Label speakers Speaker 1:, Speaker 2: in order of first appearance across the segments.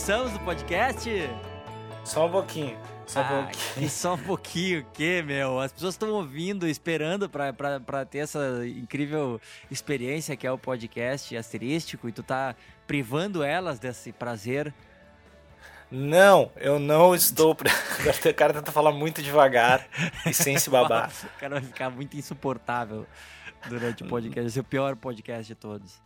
Speaker 1: começamos o podcast?
Speaker 2: Só um pouquinho. Só um
Speaker 1: Ah,
Speaker 2: pouquinho.
Speaker 1: Só um pouquinho, o quê, meu? As pessoas estão ouvindo, esperando pra ter essa incrível experiência que é o podcast asterístico e tu tá privando elas desse prazer.
Speaker 2: Não, eu não estou. O cara tenta falar muito devagar e sem se babar.
Speaker 1: O cara vai ficar muito insuportável durante o podcast. Esse é o pior podcast de todos.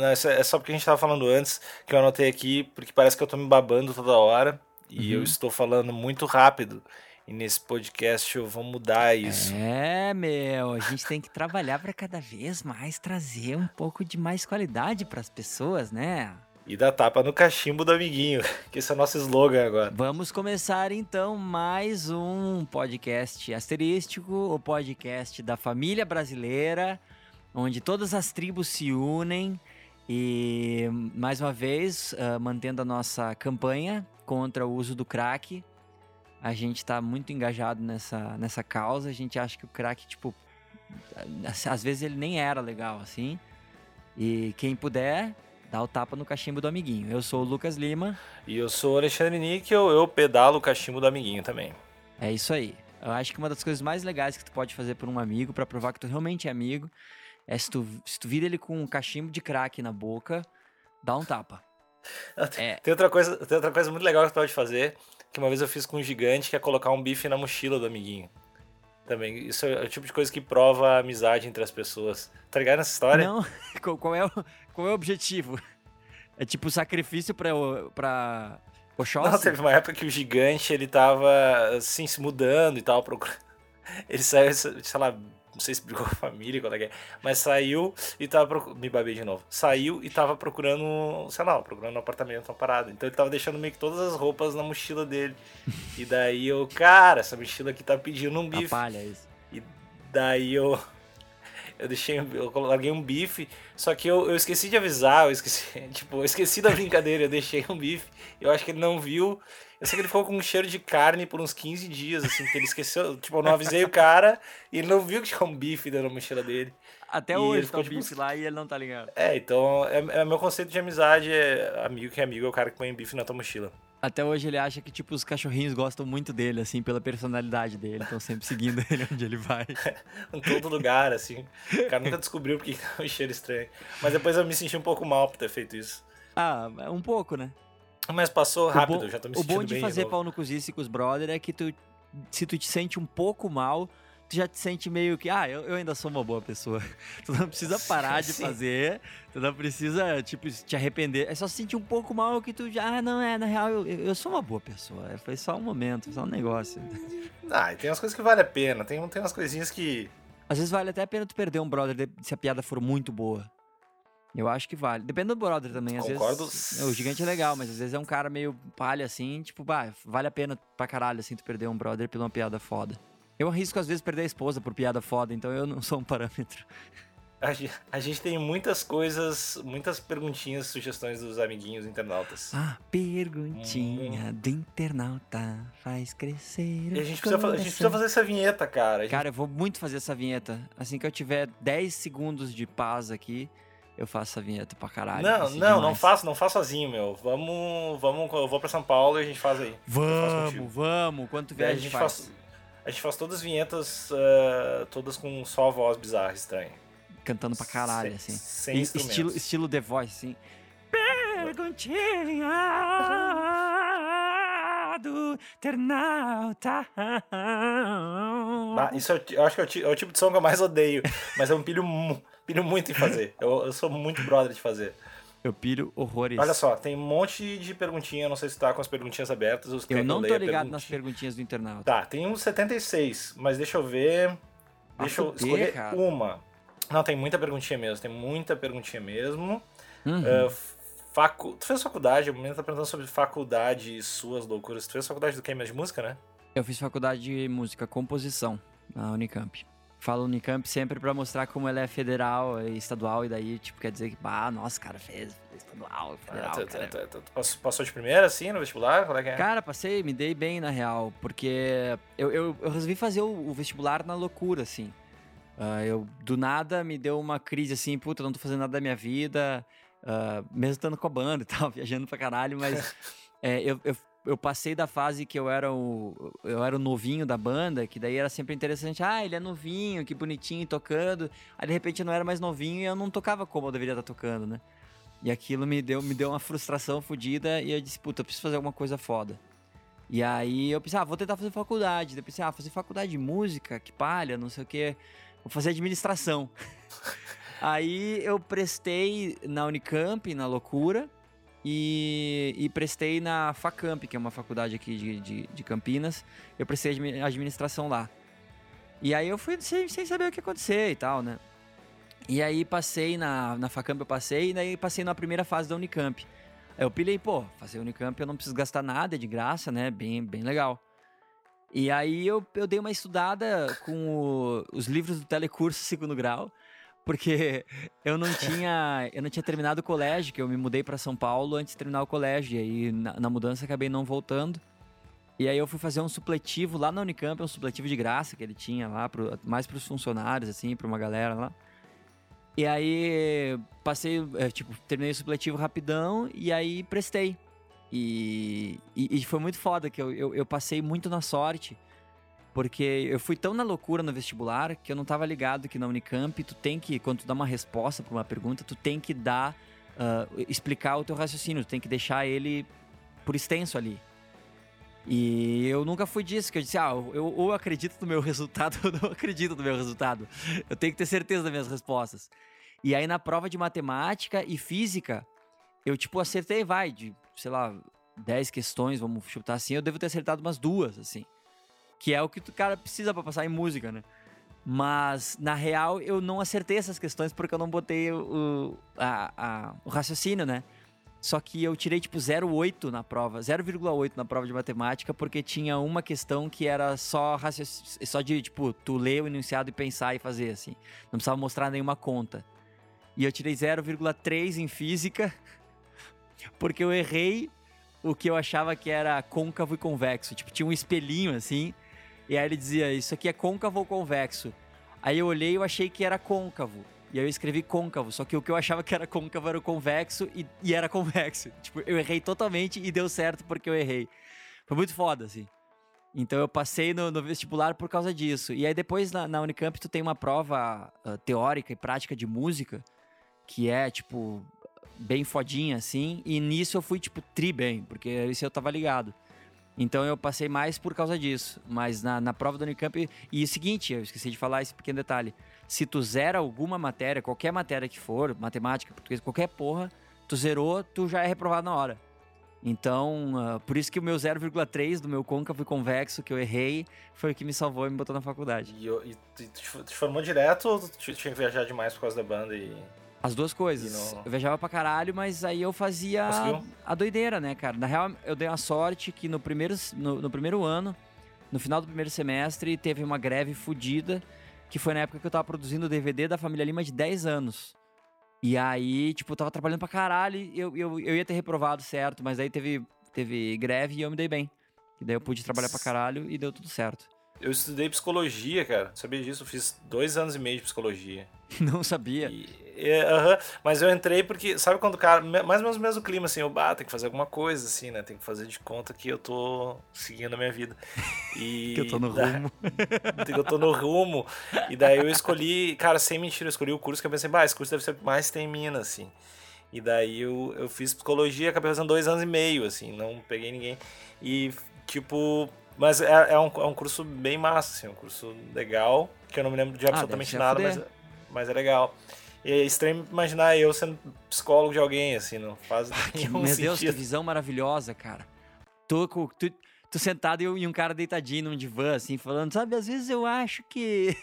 Speaker 2: É só porque a gente tava falando antes, que eu anotei aqui, porque parece que eu tô me babando toda hora. E
Speaker 1: Uhum.
Speaker 2: eu estou falando muito rápido. E nesse podcast eu vou mudar isso.
Speaker 1: É, meu, a gente tem que trabalhar pra cada vez mais trazer um pouco de mais qualidade pras pessoas, né?
Speaker 2: E dar tapa no cachimbo do amiguinho, que esse é o nosso slogan agora.
Speaker 1: Vamos começar então mais um podcast asterístico, o podcast da família brasileira, onde todas as tribos se unem e mais uma vez ah, mantendo a nossa campanha contra o uso do crack. A gente está muito engajado nessa, nessa causa. A gente acha que o crack, tipo, às vezes ele nem era legal assim. E quem puder, dá o tapa no cachimbo do amiguinho. Eu sou o Lucas Lima.
Speaker 2: E eu sou o Alexandre Níquel, eu pedalo o cachimbo do amiguinho também.
Speaker 1: É isso aí. Eu acho que uma das coisas mais legais que tu pode fazer por um amigo, pra provar que tu realmente é amigo, é se tu, se tu vira ele com um cachimbo de crack na boca, dá um tapa. É.
Speaker 2: Tem outra coisa, tem outra coisa muito legal que tu pode fazer, que uma vez eu fiz com um gigante, que é colocar um bife na mochila do amiguinho. Também, isso é o tipo de coisa que prova a amizade entre as pessoas. Tá ligado nessa história?
Speaker 1: Não, qual, é o, qual é o objetivo? É tipo sacrifício pra, o- pra Oxóssi?
Speaker 2: Não, teve uma época que o gigante, ele tava, assim, se mudando e tal, procurando... Ele saiu, sei lá, não sei se brigou com a família, qual é que é, mas saiu e tava procurando... Me babei de novo. Saiu e tava procurando, sei lá, procurando um apartamento, uma parada. Então ele tava deixando meio que todas as roupas na mochila dele. E daí eu, cara, essa mochila aqui tá pedindo um bife.
Speaker 1: Atrapalha isso.
Speaker 2: E daí eu. Eu deixei. Eu larguei um bife. Só que eu, eu esqueci de avisar. Eu esqueci. Tipo, eu esqueci da brincadeira. Eu deixei um bife. Eu acho que ele não viu. Eu sei que ele ficou com um cheiro de carne por uns 15 dias, assim, porque ele esqueceu. Tipo, eu não avisei o cara e ele não viu que tinha um bife dentro da mochila dele.
Speaker 1: Até
Speaker 2: E
Speaker 1: hoje
Speaker 2: ele
Speaker 1: tá o
Speaker 2: ficou, tipo,
Speaker 1: bife lá e ele não tá ligado.
Speaker 2: É, então. É, é meu conceito de amizade. É amigo que é amigo é o cara que põe bife na tua mochila.
Speaker 1: Até hoje ele acha que, tipo, os cachorrinhos gostam muito dele, assim, pela personalidade dele. Estão sempre seguindo ele onde ele vai.
Speaker 2: em todo lugar, assim. O cara nunca descobriu porque é um cheiro estranho. Mas depois eu me senti um pouco mal por ter feito isso.
Speaker 1: Ah, um pouco, né?
Speaker 2: Mas passou
Speaker 1: O
Speaker 2: rápido,
Speaker 1: bom-
Speaker 2: já tô me
Speaker 1: O
Speaker 2: sentindo
Speaker 1: bom de
Speaker 2: bem
Speaker 1: fazer pau no cozice com os brother é que tu, se tu te sente um pouco mal, tu já te sente meio que, ah, eu, eu ainda sou uma boa pessoa. Tu não precisa parar de
Speaker 2: Sim.
Speaker 1: fazer, tu não precisa, tipo, te arrepender. É só se sentir um pouco mal que tu já, ah, não, é, na real, eu, eu sou uma boa pessoa. É, Foi só um momento, foi só um negócio.
Speaker 2: Ah, e tem umas coisas que vale a pena. Tem, tem umas coisinhas que.
Speaker 1: Às vezes vale até a pena tu perder um brother de- se a piada for muito boa. Eu acho que vale. Depende do brother também. Às
Speaker 2: Concordo.
Speaker 1: vezes. O gigante é legal, mas às vezes é um cara meio palha assim, tipo, bah, vale a pena pra caralho assim tu perder um brother por uma piada foda. Eu arrisco às vezes perder a esposa por piada foda, então eu não sou um parâmetro.
Speaker 2: A ge- a gente tem muitas coisas, muitas perguntinhas, sugestões dos amiguinhos internautas.
Speaker 1: Ah, perguntinha do internauta faz crescer.
Speaker 2: E a gente, precisa, fa- a gente precisa fazer essa vinheta, cara. Gente-
Speaker 1: Cara, eu vou muito fazer essa vinheta. Assim que eu tiver 10 segundos de paz aqui, eu faço essa vinheta pra caralho.
Speaker 2: não, não, não
Speaker 1: demais.
Speaker 2: faço, não faço sozinho, meu. Vamos, vamos, eu vou pra São Paulo e a gente faz aí.
Speaker 1: Vamos, vamos.
Speaker 2: Daí
Speaker 1: vier,
Speaker 2: a gente faz, a gente faz todas as vinhetas, eh, todas com só voz bizarra, estranha.
Speaker 1: Cantando pra caralho,
Speaker 2: sem,
Speaker 1: assim.
Speaker 2: Sem
Speaker 1: E- estilo, estilo The Voice, assim. Perguntinha do internauta.
Speaker 2: Ah, isso é eu acho que é o, é o tipo de som que eu mais odeio, mas eu pilho, mu- pilho muito em fazer. Eu, eu sou muito brother de fazer.
Speaker 1: Eu piro horrores.
Speaker 2: Olha só, tem um monte de perguntinha, não sei se tá com as perguntinhas abertas. quer
Speaker 1: Eu não tô ligado nas
Speaker 2: perguntinha.
Speaker 1: perguntinhas do internauta.
Speaker 2: Tá, tem uns 76, mas deixa eu ver.
Speaker 1: Ah,
Speaker 2: Deixa eu escolher
Speaker 1: cara.
Speaker 2: uma. Não, tem muita perguntinha mesmo, tem muita perguntinha mesmo.
Speaker 1: Uhum.
Speaker 2: Ah, facu... Tu fez faculdade? O menino tá perguntando sobre faculdade e suas loucuras. Tu fez faculdade do que mesmo? De música, né?
Speaker 1: Eu fiz faculdade de música, composição, na Unicamp. Falo Unicamp sempre pra mostrar como ela é federal e estadual, e daí, tipo, quer dizer que, ah, nossa, cara, fez estadual, federal,
Speaker 2: Ah, tu,
Speaker 1: cara.
Speaker 2: tu- tu- tu- tu passou- de primeira, assim, no vestibular? Qual é que é?
Speaker 1: Cara, passei, me dei bem na real, porque eu, eu, eu resolvi fazer o, o vestibular na loucura, assim. Ah, eu, do nada, me deu uma crise assim, puta, não tô fazendo nada da minha vida, ah, mesmo estando com a banda e tal, viajando pra caralho, mas é, eu, eu, eu passei da fase que eu era o eu era o novinho da banda, que daí era sempre interessante. Ah, ele é novinho, que bonitinho tocando. Aí de repente eu não era mais novinho e eu não tocava como eu deveria estar tocando, né? E aquilo me deu, me deu uma frustração fodida e eu disse, puta, eu preciso fazer alguma coisa foda. E aí eu pensei, ah, vou tentar fazer faculdade. Daí pensei, ah, fazer faculdade de música, que palha, não sei o quê. Vou fazer administração. aí eu prestei na Unicamp, na loucura. E, e, prestei na Facamp, que é uma faculdade aqui de, de, de, Campinas. Eu prestei administração lá. E aí eu fui sem, sem saber o que ia acontecer e tal, né? E aí passei na, na Facamp, eu passei, e daí passei na primeira fase da Unicamp. Aí eu pilhei, pô, fazer Unicamp eu não preciso gastar nada, é de graça, né? Bem, bem legal. E aí eu, eu dei uma estudada com o, os livros do telecurso segundo grau porque eu não tinha eu não tinha terminado o colégio, que eu me mudei para São Paulo antes de terminar o colégio, e aí na, na, mudança acabei não voltando. E aí eu fui fazer um supletivo lá na Unicamp, um supletivo de graça que ele tinha lá, pro, mais para os funcionários, assim, para uma galera lá. E aí passei, é, tipo, terminei o supletivo rapidão e aí prestei. E, e, e foi muito foda, que eu, eu, eu passei muito na sorte porque eu fui tão na loucura no vestibular que eu não tava ligado que na Unicamp tu tem que, quando tu dá uma resposta para uma pergunta, tu tem que dar, uh, explicar o teu raciocínio, tu tem que deixar ele por extenso ali. E eu nunca fui disso, que eu disse, ah, eu ou acredito no meu resultado ou não acredito no meu resultado. Eu tenho que ter certeza das minhas respostas. E aí na prova de matemática e física, eu tipo acertei, vai, de, sei lá, 10 questões, vamos chutar assim, eu devo ter acertado umas duas, assim que é o que o cara precisa para passar em música, né? Mas, na real, eu não acertei essas questões porque eu não botei o, a, a, o raciocínio, né? Só que eu tirei, tipo, 0,8 na prova, 0,8 na prova de matemática, porque tinha uma questão que era só só de, tipo, tu ler o enunciado e pensar e fazer, assim. Não precisava mostrar nenhuma conta. E eu tirei 0,3 em física, porque eu errei o que eu achava que era côncavo e convexo. Tipo, tinha um espelhinho, assim, e aí ele dizia: Isso aqui é côncavo ou convexo? Aí eu olhei e eu achei que era côncavo. E aí eu escrevi côncavo, só que o que eu achava que era côncavo era o convexo e, e era convexo. Tipo, eu errei totalmente e deu certo porque eu errei. Foi muito foda, assim. Então eu passei no, no vestibular por causa disso. E aí depois na, na Unicamp tu tem uma prova uh, teórica e prática de música, que é, tipo, bem fodinha, assim. E nisso eu fui, tipo, tri bem, porque isso eu tava ligado. Então eu passei mais por causa disso. Mas na, na prova do Unicamp. E o seguinte, eu esqueci de falar esse pequeno detalhe. Se tu zera alguma matéria, qualquer matéria que for, matemática, português, qualquer porra, tu zerou, tu já é reprovado na hora. Então, uh, por isso que o meu 0,3 do meu côncavo e convexo que eu errei foi o que me salvou e me botou na faculdade.
Speaker 2: E, e tu te formou direto ou tu tinha que viajar demais por causa da banda e.
Speaker 1: As duas coisas. Eu viajava pra caralho, mas aí eu fazia a doideira, né, cara? Na real, eu dei a sorte que no primeiro, no, no, primeiro ano, no final do primeiro semestre, teve uma greve fodida, que foi na época que eu tava produzindo o DVD da Família Lima de 10 anos. E aí, tipo, eu tava trabalhando pra caralho e eu, eu, eu ia ter reprovado certo, mas aí teve, teve greve e eu me dei bem. E daí eu pude trabalhar pra caralho e deu tudo certo.
Speaker 2: Eu estudei psicologia, cara. Sabia disso? Eu fiz dois anos e meio de psicologia.
Speaker 1: Não sabia.
Speaker 2: E, é, uh -huh. Mas eu entrei porque, sabe quando o cara, mais ou menos o mesmo clima, assim, eu, ah, tem que fazer alguma coisa, assim, né? Tem que fazer de conta que eu tô seguindo a minha vida.
Speaker 1: E que eu tô no rumo.
Speaker 2: que eu tô no rumo. E daí eu escolhi, cara, sem mentira, eu escolhi o curso que eu pensei, bah, esse curso deve ser mais tem mina, assim. E daí eu, eu fiz psicologia, acabei fazendo dois anos e meio, assim, não peguei ninguém. E, tipo, mas é, é, um, é um curso bem massa, assim, um curso legal, que eu não me lembro de ah, absolutamente ah, nada, mas, mas é legal. E é estranho imaginar eu sendo psicólogo de alguém, assim, não faz nenhum
Speaker 1: Meu
Speaker 2: sentido.
Speaker 1: Deus, que visão maravilhosa, cara. Tô, com, tu, tu sentado e um cara deitadinho num divã, assim, falando, sabe, às vezes eu acho que...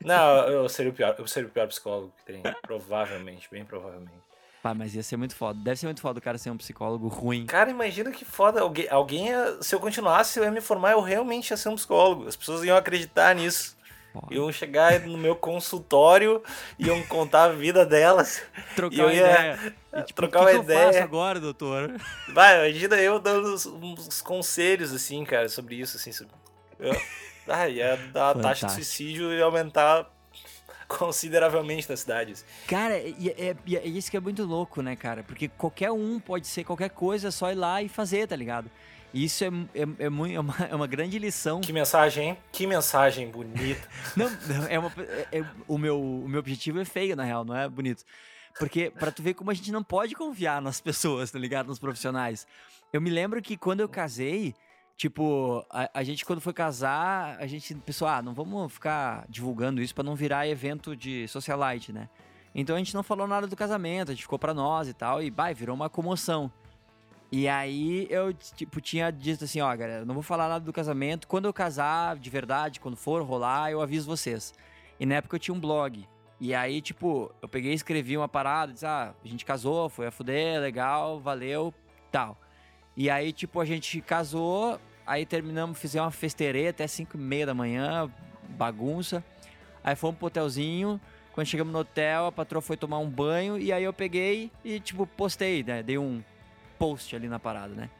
Speaker 2: não, eu seria o pior, eu seria o pior psicólogo que tem, provavelmente, bem provavelmente.
Speaker 1: Pá, mas ia ser muito foda. Deve ser muito foda o cara ser um psicólogo ruim.
Speaker 2: Cara, imagina que foda. Alguém, alguém ia, se eu continuasse, eu ia me formar, eu realmente ia ser um psicólogo. As pessoas iam acreditar nisso. Foda. Iam chegar no meu consultório, iam contar a vida delas.
Speaker 1: Trocar uma ideia. E, tipo, trocar uma que ideia. Que eu faço agora, doutor?
Speaker 2: Vai, imagina eu dando uns, uns, conselhos, assim, cara, sobre isso, assim. Sobre... Eu, ah, ia, a taxa de suicídio ia aumentar consideravelmente da cidade. assim.
Speaker 1: Cara, e é, e é isso que é muito louco, né, cara? Porque qualquer um pode ser qualquer coisa, é só ir lá e fazer, tá ligado? Isso é, é, é, muito, é, uma, é uma grande lição.
Speaker 2: Que mensagem, hein? Que mensagem bonita.
Speaker 1: Não, é uma, é, é- o, meu, o meu objetivo é feio, na real, não é bonito. Porque pra tu ver como a gente não pode confiar nas pessoas, tá ligado? Nos profissionais. Eu me lembro que quando eu casei, tipo, a, a gente quando foi casar, a gente pensou, ah, não vamos ficar divulgando isso pra não virar evento de socialite, né? Então a gente não falou nada do casamento, a gente ficou pra nós e tal, e vai, virou uma comoção. E aí eu, tipo, tinha dito assim, ó, galera, não vou falar nada do casamento. Quando eu casar, de verdade, quando for rolar, eu aviso vocês. E na época eu tinha um blog. E aí, tipo, eu peguei e escrevi uma parada, disse, ah, a gente casou, foi a fuder, legal, valeu, tal. E aí, tipo, a gente casou, aí terminamos, fizemos uma festeirê até 5 e meia da manhã, bagunça. Aí fomos pro hotelzinho, quando chegamos no hotel, a patroa foi tomar um banho, e aí eu peguei e, tipo, postei, né, dei um post ali na parada, né.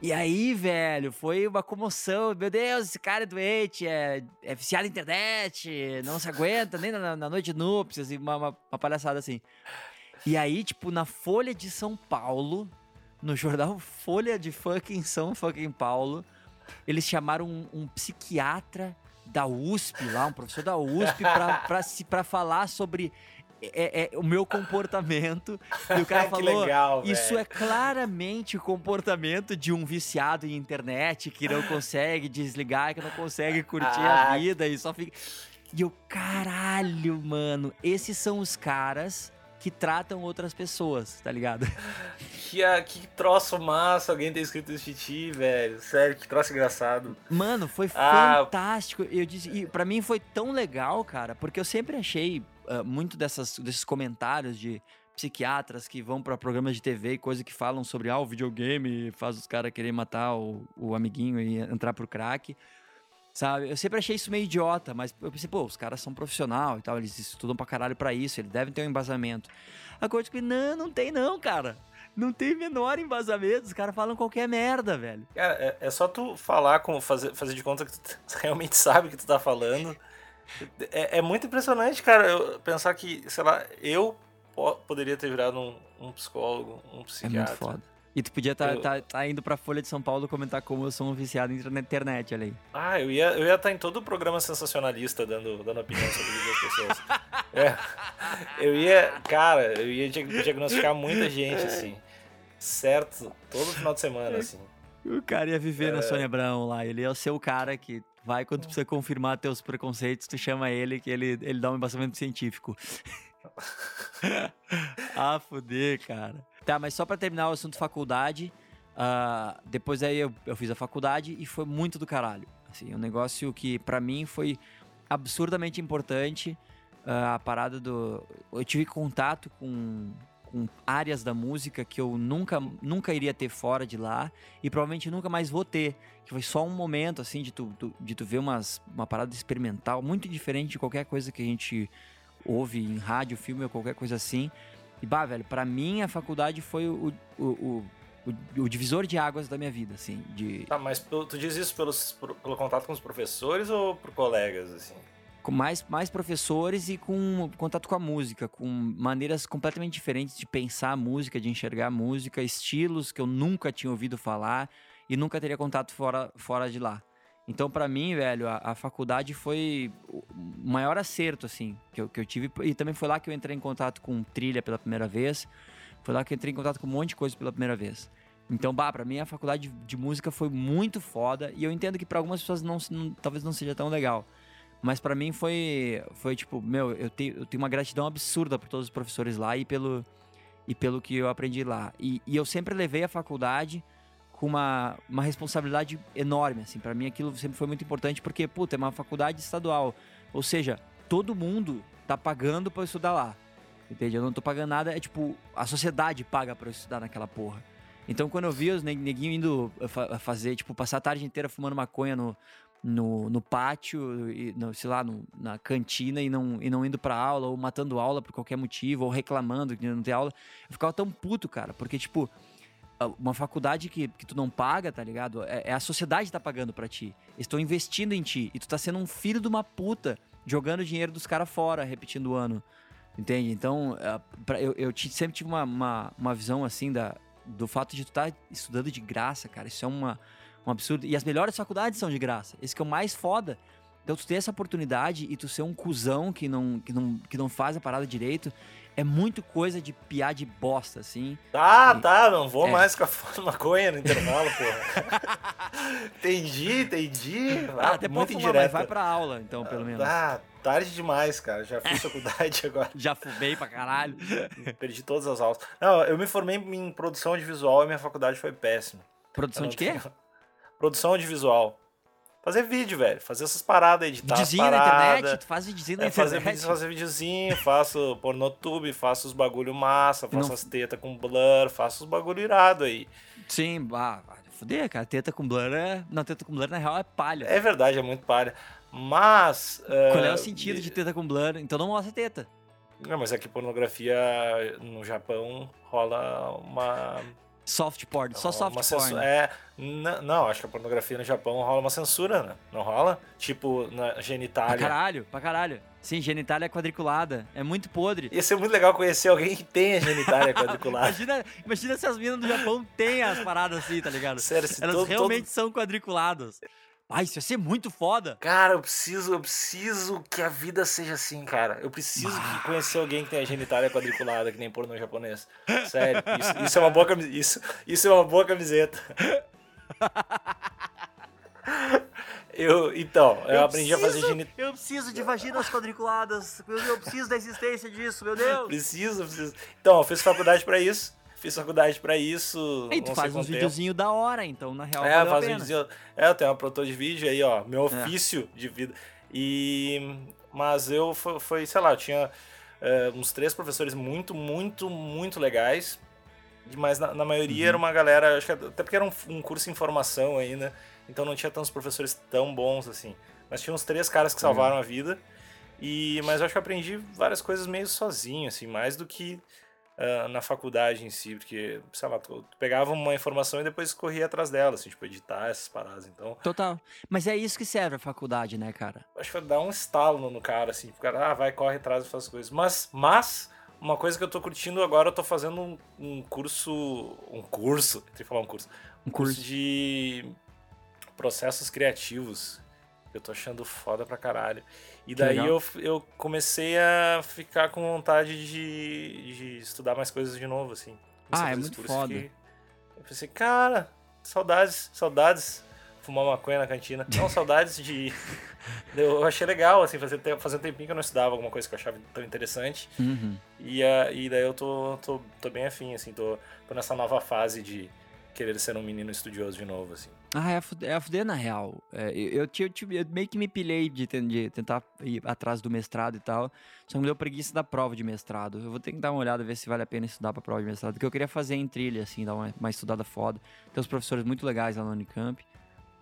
Speaker 1: E aí, velho, foi uma comoção. Meu Deus, esse cara é doente, é, é viciado na internet, não se aguenta nem na, na noite de núpcias, e uma, uma, uma palhaçada assim. E aí, tipo, na Folha de São Paulo, no jornal Folha de fucking São fucking Paulo, eles chamaram um, um psiquiatra da USP lá, um professor da USP, pra falar sobre é, é, o meu comportamento. E o cara falou:
Speaker 2: legal,
Speaker 1: Isso é claramente o comportamento de um viciado em internet que não consegue desligar, que não consegue curtir
Speaker 2: Ah.
Speaker 1: a vida e só fica. E eu, caralho, mano, esses são os caras que tratam outras pessoas, tá ligado?
Speaker 2: Que, ah, que troço massa alguém ter escrito isso de ti, velho. Sério, que troço engraçado.
Speaker 1: Mano, foi
Speaker 2: Ah.
Speaker 1: fantástico. Eu disse, e para mim foi tão legal, cara, porque eu sempre achei ah, muito dessas, desses comentários de psiquiatras que vão pra programas de TV e coisa que falam sobre ah, o videogame faz os caras querer matar o, o amiguinho e entrar pro crack. Sabe? Eu sempre achei isso meio idiota, mas eu pensei, pô, os caras são profissional e tal, eles estudam pra caralho pra isso, eles devem ter um embasamento. A coisa que, não, não tem não, cara. Não tem menor embasamento, os caras falam qualquer merda, velho.
Speaker 2: Cara, é, é só tu falar, como fazer, fazer de conta que tu realmente sabe o que tu tá falando. É, é muito impressionante, cara, eu pensar que, sei lá, eu po- poderia ter virado um, um psicólogo, um
Speaker 1: É
Speaker 2: psiquiatra.
Speaker 1: muito foda. E tu podia estar
Speaker 2: Eu-
Speaker 1: indo pra Folha de São Paulo comentar como eu sou um viciado em internet- olha aí.
Speaker 2: Ah, eu ia eu ia estar em todo o programa sensacionalista dando, dando opinião sobre a vida das pessoas. É. Eu ia, cara, eu ia diag- diagnosticar muita gente, assim. Certo, todo final de semana, assim.
Speaker 1: O cara ia viver
Speaker 2: É.
Speaker 1: na Sônia Abrão lá. Ele é o seu cara que vai quando tu precisa confirmar teus preconceitos, tu chama ele que ele, ele dá um embasamento científico. ah, fuder, cara. Tá, mas só pra terminar o assunto faculdade, ah, depois aí eu, eu fiz a faculdade e foi muito do caralho. Assim, um negócio que pra mim foi absurdamente importante. ah, a parada do. Eu tive contato com, com áreas da música que eu nunca, nunca iria ter fora de lá e provavelmente nunca mais vou ter. Que foi só um momento, assim, de tu, tu- de tu ver umas, uma parada experimental muito diferente de qualquer coisa que a gente ouve em rádio, filme ou qualquer coisa assim. E, bah, velho, pra mim a faculdade foi o, o, o, o- o divisor de águas da minha vida, assim. De,
Speaker 2: Tá, mas tu tu diz isso pelos, por- pelo contato com os professores ou por colegas, assim?
Speaker 1: com mais, mais professores e com contato com a música, com maneiras completamente diferentes de pensar a música, de enxergar a música, estilos que eu nunca tinha ouvido falar e nunca teria contato fora, fora de lá. Então, pra mim, velho, a, a faculdade foi o maior acerto, assim, que eu, que eu tive. E também foi lá que eu entrei em contato com trilha pela primeira vez. Foi lá que eu entrei em contato com um monte de coisa pela primeira vez. Então, bah, pra mim a faculdade de música foi muito foda. E eu entendo que pra algumas pessoas não, não- talvez não seja tão legal. Mas pra mim foi, foi tipo, meu, eu tenho, eu tenho uma gratidão absurda por todos os professores lá e pelo, e pelo que eu aprendi lá. E, e eu sempre levei a faculdade com uma, uma responsabilidade enorme, assim. Pra mim aquilo sempre foi muito importante porque, puta, é uma faculdade estadual. Ou seja, todo mundo tá pagando eu estudar lá. Entende? Eu não tô pagando nada, é tipo, a sociedade paga eu estudar naquela porra. Então quando eu vi os neg- neguinhos indo fa- fazer, tipo, passar a tarde inteira fumando maconha no, no, no pátio, e, no, sei lá, no- na cantina e não, e não indo pra aula, ou matando aula por qualquer motivo, ou reclamando que não tem aula, eu ficava tão puto, cara, porque, tipo, uma faculdade que, que tu não paga, tá ligado? É, é a sociedade tá pagando pra ti. Estão investindo em ti. E tu tá sendo um filho de uma puta jogando dinheiro dos caras fora, repetindo o ano. Entende? Então, é, pra- eu, eu sempre tive uma, uma, uma visão assim da, do fato de tu estar estudando de graça, cara. Isso é uma, um absurdo. E as melhores faculdades são de graça. Esse que é o mais foda. Então, tu ter essa oportunidade e tu ser um cuzão que não, que não, que não faz a parada direito é muito coisa de piar de bosta, assim.
Speaker 2: Tá,
Speaker 1: E-
Speaker 2: tá, não vou
Speaker 1: é.
Speaker 2: mais ficar fumando maconha no intervalo, porra. entendi, entendi.
Speaker 1: Ah,
Speaker 2: Ah,
Speaker 1: até
Speaker 2: muito
Speaker 1: fumar, mas vai pra aula, então, pelo menos.
Speaker 2: Ah, tarde demais, cara. Já fiz faculdade agora.
Speaker 1: Já fumei pra caralho.
Speaker 2: Perdi todas as aulas. Não, eu me formei em produção audiovisual e minha faculdade foi péssima.
Speaker 1: Produção de quê?
Speaker 2: tenho- Produção audiovisual. Fazer vídeo, velho. Fazer essas paradas, editar
Speaker 1: Videozinho na
Speaker 2: paradas.
Speaker 1: internet? Tu faz videozinho na
Speaker 2: É, fazer,
Speaker 1: internet?
Speaker 2: vídeo, fazer videozinho, faço pornotube, faço os bagulho massa, faço
Speaker 1: Não-
Speaker 2: as tetas com blur, faço os bagulho irado aí.
Speaker 1: Sim, ah, vai fuder, cara. Teta com blur é... Não, teta com blur na real é palha.
Speaker 2: É verdade, é muito palha. Mas.
Speaker 1: Qual é
Speaker 2: ah,
Speaker 1: o sentido de teta com blur? Então não mostra teta.
Speaker 2: Não, mas é que pornografia no Japão rola uma.
Speaker 1: Soft porn, só soft porn.
Speaker 2: censura- É, não, acho que a pornografia no Japão rola uma censura, né? Não rola? Tipo, na
Speaker 1: Pra
Speaker 2: genitália.
Speaker 1: caralho, pra caralho. Sim, genitália é quadriculada. É muito podre.
Speaker 2: Ia ser muito legal conhecer alguém que tenha genitália quadriculada.
Speaker 1: Imagina, imagina se as minas do Japão têm as paradas assim, tá ligado?
Speaker 2: Sério, se
Speaker 1: Elas
Speaker 2: todo,
Speaker 1: realmente
Speaker 2: todo-
Speaker 1: são quadriculadas. Ai, isso ia ser muito foda.
Speaker 2: Cara, eu preciso, eu preciso que a vida seja assim, cara. Eu preciso que conhecer alguém que tenha genitália quadriculada, que nem pornô japonês. Sério, isso, isso é uma boa camiseta. Isso, isso é uma boa camiseta. Eu, então, eu, aprendi a fazer genitália.
Speaker 1: Eu preciso de vaginas quadriculadas. Meu Deus, eu preciso da existência disso, meu Deus.
Speaker 2: Preciso, preciso. Então, eu fiz faculdade pra isso. Fiz faculdade pra isso.
Speaker 1: E tu faz uns videozinhos da hora, então, na real,
Speaker 2: É, faz um videozinho. É, eu tenho uma produtora de vídeo aí, ó. Meu ofício de vida. E. Mas eu foi, foi, sei lá, eu tinha é, uns três professores muito, muito, muito legais. Mas na, na maioria
Speaker 1: Uhum.
Speaker 2: era uma galera, acho que até porque era um, um curso em formação ainda, então não tinha tantos professores tão bons assim. Mas tinha uns três caras que salvaram a vida. E, mas eu acho que eu aprendi várias coisas meio sozinho, assim, mais do que ah, na faculdade em si, porque, sei lá, tu, tu pegava uma informação e depois corria atrás dela, assim, tipo, editar essas paradas. Então,
Speaker 1: Total. Mas é isso que serve a faculdade, né, cara?
Speaker 2: acho que vai dar um estalo no, no cara, assim, o cara, ah, vai, corre atrás e faz as coisas. Mas, mas, uma coisa que eu tô curtindo agora, eu tô fazendo um, um curso, um curso, tem que falar um curso,
Speaker 1: Um
Speaker 2: curso
Speaker 1: curso.
Speaker 2: de processos criativos. Eu tô achando foda pra caralho. E daí eu, eu comecei a ficar com vontade de, de estudar mais coisas de novo, assim. Comecei
Speaker 1: Ah, é muito foda.
Speaker 2: Eu pensei, cara, saudades, saudades. Fumar maconha na cantina. Não, saudades de. Eu achei legal, assim, fazer, fazer um tempinho que eu não estudava alguma coisa que eu achava tão interessante.
Speaker 1: Uhum.
Speaker 2: E, ah, e daí eu tô, tô, tô bem afim, assim, tô, tô nessa nova fase de querer ser um menino estudioso de novo, assim.
Speaker 1: Ah, é fuder, é fuder na real. É, eu, eu, eu eu meio que me pilhei de, de tentar ir atrás do mestrado e tal. Só me deu preguiça da prova de mestrado. Eu vou ter que dar uma olhada, ver se vale a pena estudar pra prova de mestrado. Porque eu queria fazer em trilha, assim, dar uma, uma estudada foda. Tem uns professores muito legais lá no Unicamp.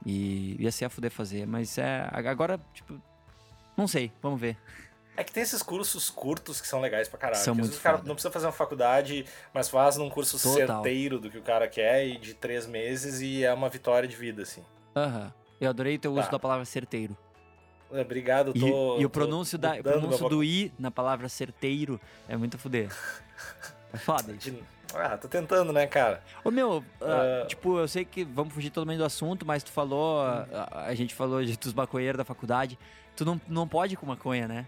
Speaker 1: E ia ser a fuder fazer. Mas é. Agora, tipo. Não sei, vamos ver.
Speaker 2: É que tem esses cursos curtos que são legais pra caralho.
Speaker 1: São muito
Speaker 2: o cara
Speaker 1: foda.
Speaker 2: não precisa fazer uma faculdade, mas faz num curso
Speaker 1: Total.
Speaker 2: certeiro do que o cara quer e de três meses e é uma vitória de vida, assim.
Speaker 1: Aham. Eu adorei o teu uso
Speaker 2: Tá.
Speaker 1: da palavra certeiro.
Speaker 2: É, Obrigado,
Speaker 1: E,
Speaker 2: tô.
Speaker 1: e o
Speaker 2: tô
Speaker 1: pronúncio, da, o pronúncio do i na palavra certeiro é muito fuder. É foda.
Speaker 2: de- Ah, tô tentando, né, cara?
Speaker 1: Ô meu, ah,
Speaker 2: Ah.
Speaker 1: tipo, eu sei que vamos fugir totalmente do assunto, mas tu falou,
Speaker 2: Hum.
Speaker 1: a, a gente falou de, dos maconheiros da faculdade. Tu não, não pode ir com maconha, né?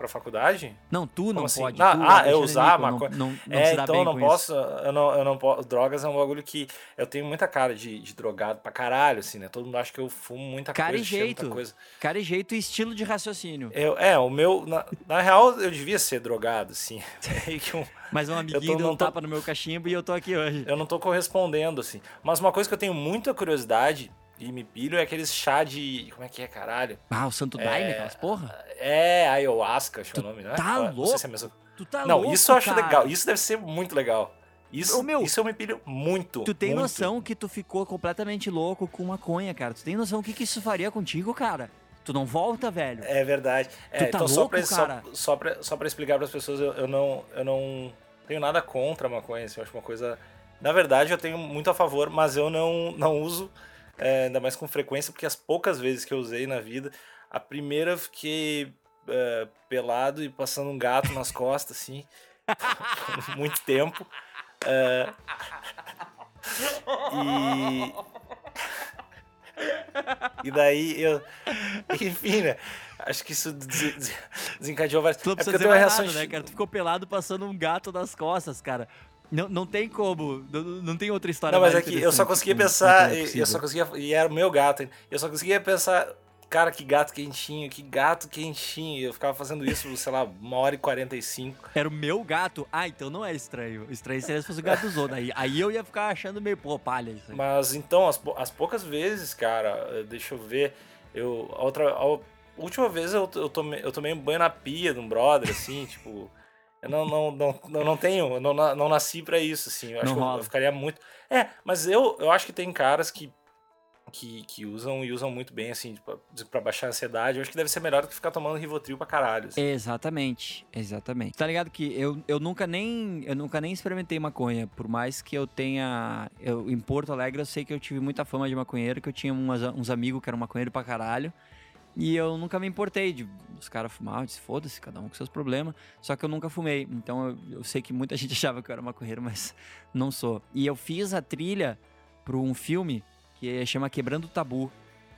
Speaker 2: Pra faculdade?
Speaker 1: Não, tu não
Speaker 2: assim?
Speaker 1: pode.
Speaker 2: Ah,
Speaker 1: tu,
Speaker 2: ah, eu usar
Speaker 1: Nico, não-
Speaker 2: maconha.
Speaker 1: Não, não,
Speaker 2: é, então eu não posso, eu não, eu não posso. Drogas é um bagulho que eu tenho muita cara de, de drogado pra caralho, assim, né? Todo mundo acha que eu fumo muita
Speaker 1: Cara
Speaker 2: coisa,
Speaker 1: e
Speaker 2: cheiro muita
Speaker 1: jeito.
Speaker 2: coisa.
Speaker 1: isso. Cara e jeito e estilo de raciocínio.
Speaker 2: Eu, é, o meu. Na, na real, eu devia ser drogado, assim. É um-
Speaker 1: Mas um amiguinho deu
Speaker 2: não
Speaker 1: um tapa no meu cachimbo e eu tô aqui hoje.
Speaker 2: eu não tô correspondendo, assim. Mas uma coisa que eu tenho muita curiosidade e pilho é aqueles chá de. Como é que é, caralho?
Speaker 1: Ah, o Santo Daime, aquelas porra?
Speaker 2: É, ayahuasca, acho que é o nome, né?
Speaker 1: tá
Speaker 2: Não
Speaker 1: louco?
Speaker 2: se é mesmo.
Speaker 1: Tu tá
Speaker 2: não,
Speaker 1: louco,
Speaker 2: isso eu acho
Speaker 1: cara.
Speaker 2: legal. Isso deve ser muito legal. Isso,
Speaker 1: Ô, meu,
Speaker 2: isso eu me pilho muito.
Speaker 1: Tu tem
Speaker 2: muito.
Speaker 1: noção que tu ficou completamente louco com maconha, cara? Tu tem noção o que, que isso faria contigo, cara? Tu não volta, velho.
Speaker 2: É verdade. É,
Speaker 1: tá
Speaker 2: então só
Speaker 1: louco,
Speaker 2: pra, só,
Speaker 1: cara?
Speaker 2: só, pra, só pra explicar pras pessoas, eu, eu não, eu não tenho nada contra a maconha, assim, eu acho uma coisa... Na verdade, eu tenho muito a favor, mas eu não, não uso, é, ainda mais com frequência, porque as poucas vezes que eu usei na vida, A primeira eu fiquei uh, pelado e passando um gato nas costas, assim, por muito tempo. Uh, e. E daí eu. Enfim, né? Acho que isso desencadeou várias.
Speaker 1: Tu não precisa é dizer uma reação nada, né, cara? Tu ficou pelado passando um gato nas costas, cara. Não, não tem como, não, não tem outra história.
Speaker 2: Não, mas é que eu só conseguia pensar, é eu só conseguia, e era o meu gato, eu só conseguia pensar, cara, que gato quentinho, que gato quentinho. Eu ficava fazendo isso, sei lá, uma hora e quarenta e cinco.
Speaker 1: Era o meu gato? Ah, então não era estranho. Estranho seria se fosse o gato dos outros. Aí, aí eu ia ficar achando meio, pô, palha isso aí.
Speaker 2: Mas então, as, as poucas vezes, cara, deixa eu ver, eu, a outra, a última vez eu, eu, tomei, eu tomei um banho na pia de um brother, assim, tipo... Eu não, não, não, não, não tenho, não, não nasci para isso, assim. Eu acho que eu, eu, ficaria muito. É, mas eu, eu acho que tem caras que, que, que usam e usam muito bem, assim, para tipo, baixar a ansiedade. Eu acho que deve ser melhor do que ficar tomando Rivotril pra caralho. Assim.
Speaker 1: Exatamente, exatamente. Tá ligado que eu, eu nunca nem eu nunca nem experimentei maconha, por mais que eu tenha. Eu, em Porto Alegre eu sei que eu tive muita fama de maconheiro, que eu tinha umas, uns amigos que eram maconheiro pra caralho. E eu nunca me importei de os caras fumavam, disse, foda-se, cada um com seus problemas. Só que eu nunca fumei. Então eu, eu, sei que muita gente achava que eu era maconheiro, mas não sou. E eu fiz a trilha para um filme que chama Quebrando o Tabu.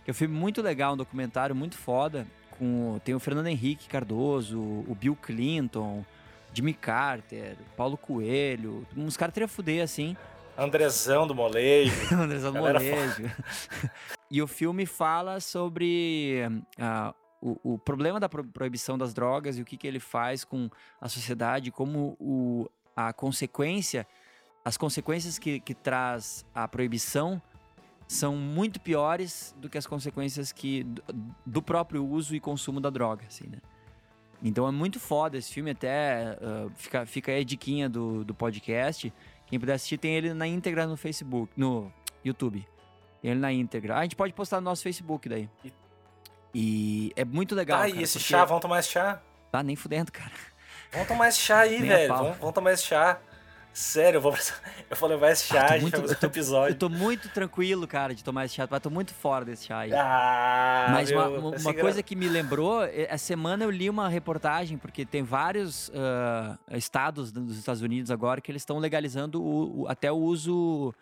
Speaker 1: Que é um filme muito legal, um documentário muito foda. Com, tem o Fernando Henrique Cardoso, o Bill Clinton, Jimmy Carter, Paulo Coelho, uns caras teria fuder assim.
Speaker 2: Andrezão do Molejo.
Speaker 1: Andrezão do Molejo. E o filme fala sobre uh, o, o, problema da proibição das drogas e o que, que ele faz com a sociedade, como o, a consequência, as consequências que, que traz a proibição são muito piores do que as consequências que do próprio uso e consumo da droga, assim, né? Então é muito foda esse filme, até uh, fica, fica aí a diquinha do, do podcast. Quem puder assistir, tem ele na íntegra no Facebook, no YouTube. Ele na íntegra. Ah, a gente pode postar no nosso Facebook daí. E é muito legal. Ah,
Speaker 2: cara, e esse porque... chá, vamos tomar esse chá?
Speaker 1: Tá nem fudendo, cara.
Speaker 2: Vamos tomar esse chá aí, velho. Vamos, vamos, tomar esse chá. Sério, eu vou, eu vou levar esse chá, ah, a gente muito, vai fazer um episódio.
Speaker 1: Eu tô muito tranquilo, cara, de tomar esse chá, mas tô muito fora desse chá aí.
Speaker 2: Ah,
Speaker 1: mas meu, uma, uma coisa que me lembrou, essa semana eu li uma reportagem, porque tem vários uh, estados dos Estados Unidos agora que eles estão legalizando o, o, até o uso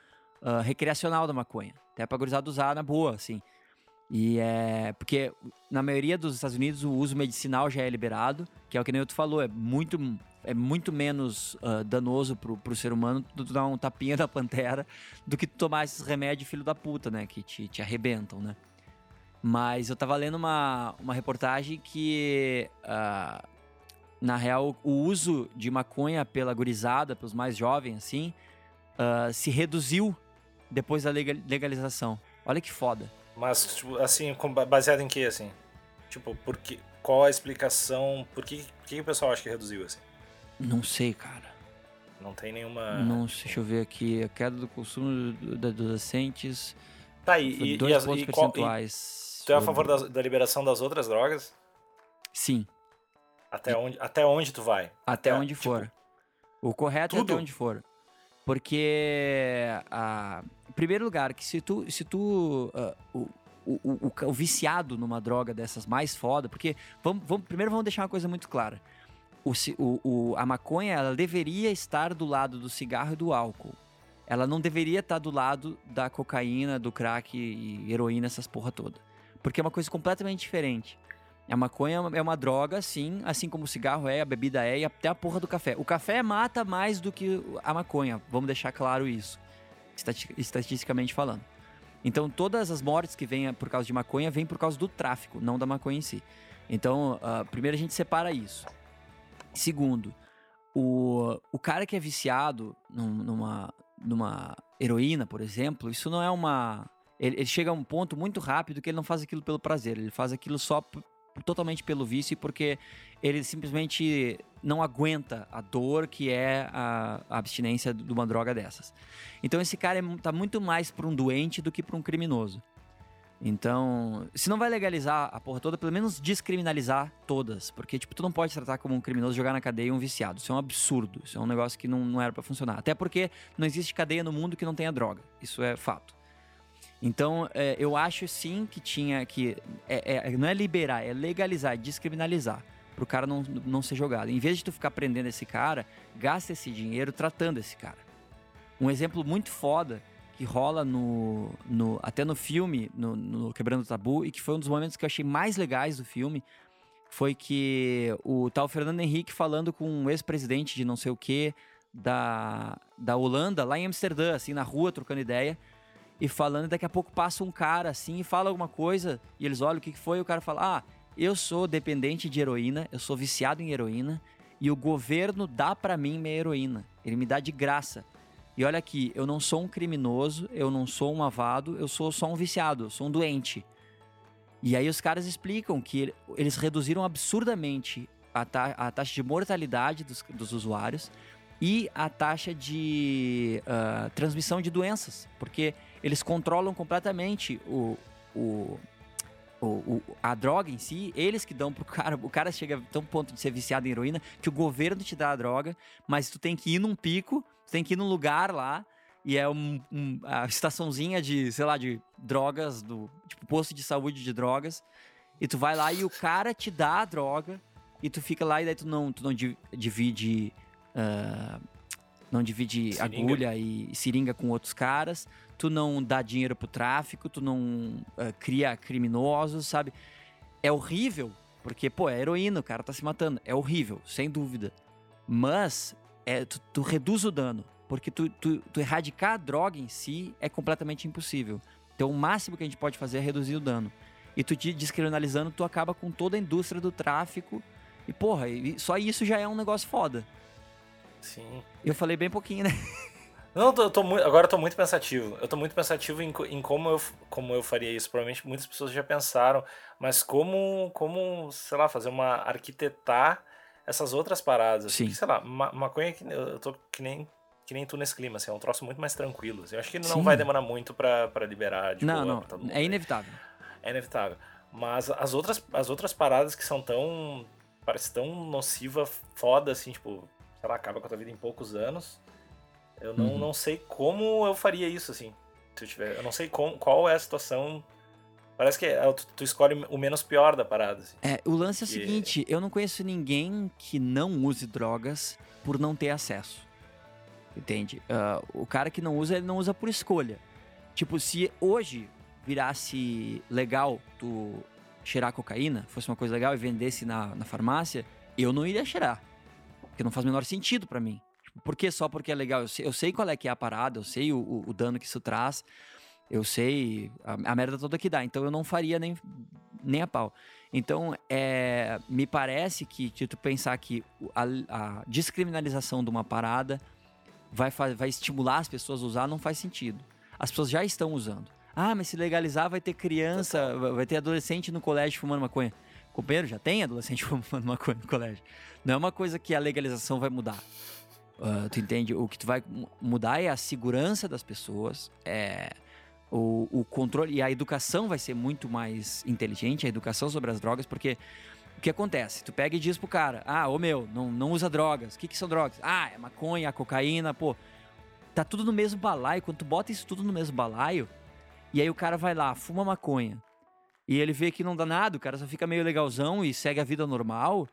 Speaker 1: uh, recreacional da maconha. Até pra gurizada usar na boa, assim. E é. Porque na maioria dos Estados Unidos o uso medicinal já é liberado, que é o que nem tu falou, é muito é muito menos uh, danoso pro, pro ser humano tu dar um tapinha da pantera do que tu tomar esses remédios filho da puta, né? Que te, te arrebentam, né? Mas eu tava lendo uma, uma reportagem que, uh, na real, o uso de maconha pela gurizada, pelos mais jovens, assim, uh, se reduziu depois da legalização. Olha que foda.
Speaker 2: Mas, tipo, assim, baseado em que, assim? Tipo, por que, qual a explicação? Por que, por que o pessoal acha que reduziu, assim?
Speaker 1: Não sei, cara.
Speaker 2: Não tem nenhuma.
Speaker 1: Não, deixa eu ver aqui. A queda do consumo dos adolescentes.
Speaker 2: Tá, e, dois e, as, pontos e percentuais. E tu é a favor da, da, liberação das outras drogas?
Speaker 1: Sim.
Speaker 2: Até onde, até onde tu vai?
Speaker 1: Até, até onde tipo, for. O correto tudo? é até onde for. Porque, a, primeiro lugar, que se tu, se tu uh, o, o, o, o, viciado numa droga dessas mais foda, porque vamos, vamos, primeiro vamos deixar uma coisa muito clara o, o, a maconha ela deveria estar do lado do cigarro e do álcool. Ela não deveria estar do lado da cocaína, do crack e heroína, essas porra toda. Porque é uma coisa completamente diferente. A maconha é uma droga, sim, assim como o cigarro é, a bebida é e até a porra do café. O café mata mais do que a maconha, vamos deixar claro isso, estatisticamente falando. Então, todas as mortes que vêm por causa de maconha vêm por causa do tráfico, não da maconha em si. Então, uh, primeiro a gente separa isso. Segundo, o, o cara que é viciado num, numa, numa heroína, por exemplo, isso não é uma. Ele, ele, chega a um ponto muito rápido que ele não faz aquilo pelo prazer, ele faz aquilo só totalmente pelo vício porque ele simplesmente não aguenta a dor que é a, a abstinência de uma droga dessas. Então esse cara está é, muito mais para um doente do que para um criminoso. Então, se não vai legalizar a porra toda, pelo menos descriminalizar todas. Porque, tipo, tu não pode tratar como um criminoso jogar na cadeia um viciado. Isso é um absurdo. Isso é um negócio que não, não era para funcionar. Até porque não existe cadeia no mundo que não tenha droga. Isso é fato. Então, é, eu acho sim que tinha que. É, é, não é liberar, é legalizar, descriminalizar. Pro cara não, não ser jogado. Em vez de tu ficar prendendo esse cara, gasta esse dinheiro tratando esse cara. Um exemplo muito foda que rola no, no até no filme, no, no Quebrando o Tabu, e que foi um dos momentos que eu achei mais legais do filme, foi que o tal Fernando Henrique falando com um ex-presidente de não sei o que da, da Holanda, lá em Amsterdã, assim, na rua, trocando ideia e falando, e daqui a pouco passa um cara assim e fala alguma coisa, e eles olham o que foi, e o cara fala: Ah, eu sou dependente de heroína, eu sou viciado em heroína, e o governo dá para mim minha heroína. Ele me dá de graça. E olha aqui, eu não sou um criminoso, eu não sou um avado, eu sou só um viciado, eu sou um doente. E aí os caras explicam que eles reduziram absurdamente a, ta a taxa de mortalidade dos, dos usuários e a taxa de uh, transmissão de doenças, porque eles controlam completamente o, o, o, o, a droga em si, eles que dão pro cara, o cara chega a tão ponto de ser viciado em heroína que o governo te dá a droga, mas tu tem que ir num pico, tu tem que ir num lugar lá, e é um, um, a estaçãozinha de, sei lá, de drogas, do tipo posto de saúde de drogas, e tu vai lá e o cara te dá a droga, e tu fica lá e daí tu não, tu não divide. Uh, não divide seringa. agulha e seringa com outros caras, tu não dá dinheiro pro tráfico, tu não uh, cria criminosos, sabe? É horrível, porque, pô, é heroína, o cara tá se matando. É horrível, sem dúvida. Mas é, tu, tu reduz o dano, porque tu, tu, tu erradicar a droga em si é completamente impossível. Então o máximo que a gente pode fazer é reduzir o dano. E tu descriminalizando, tu acaba com toda a indústria do tráfico. E, porra, só isso já é um negócio foda.
Speaker 2: Sim.
Speaker 1: Eu falei bem pouquinho, né?
Speaker 2: Não, eu tô, muito, agora eu tô muito pensativo. Eu tô muito pensativo em, em como, eu, como eu faria isso. Provavelmente muitas pessoas já pensaram, mas como, como sei lá, fazer uma. arquitetar essas outras paradas. Assim,
Speaker 1: Sim.
Speaker 2: sei lá, ma maconha, eu tô que nem, que nem tu nesse clima, assim, é um troço muito mais tranquilo. Assim. Eu acho que não Sim. vai demorar muito pra, pra liberar.
Speaker 1: De não, boa, não, é inevitável.
Speaker 2: É inevitável. Mas as outras, as outras paradas que são tão. parece tão nociva, foda, assim, tipo, sei lá, acaba com a tua vida em poucos anos. Eu não, uhum. não sei como eu faria isso, assim. Se eu, tiver, eu não sei com, qual é a situação. Parece que é, tu, tu, escolhe o menos pior da parada. Assim.
Speaker 1: É, o lance é o seguinte: eu não conheço ninguém que não use drogas por não ter acesso. Entende? Uh, o cara que não usa, ele não usa por escolha. Tipo, se hoje virasse legal tu cheirar cocaína, fosse uma coisa legal e vendesse na, na farmácia, eu não iria cheirar. Porque não faz o menor sentido para mim. Por que só porque é legal? Eu sei, eu sei qual é que é a parada, eu sei o, o, o dano que isso traz, eu sei a, a, merda toda que dá. Então eu não faria nem, nem a pau. Então, é, me parece que, se tu pensar que a, a, descriminalização de uma parada vai, vai estimular as pessoas a usar, não faz sentido. As pessoas já estão usando. Ah, mas se legalizar vai ter criança, vai ter adolescente no colégio fumando maconha. Companheiro, já tem adolescente fumando maconha no colégio. Não é uma coisa que a legalização vai mudar. Uh, tu entende? O que tu vai mudar é a segurança das pessoas, é o, o controle e a educação vai ser muito mais inteligente, a educação sobre as drogas, porque o que acontece? Tu pega e diz pro cara, ah, ô meu, não, não usa drogas. O que, que são drogas? Ah, é maconha, cocaína, pô. Tá tudo no mesmo balaio. Quando tu bota isso tudo no mesmo balaio, e aí o cara vai lá, fuma maconha, e ele vê que não dá nada, o cara só fica meio legalzão e segue a vida normal,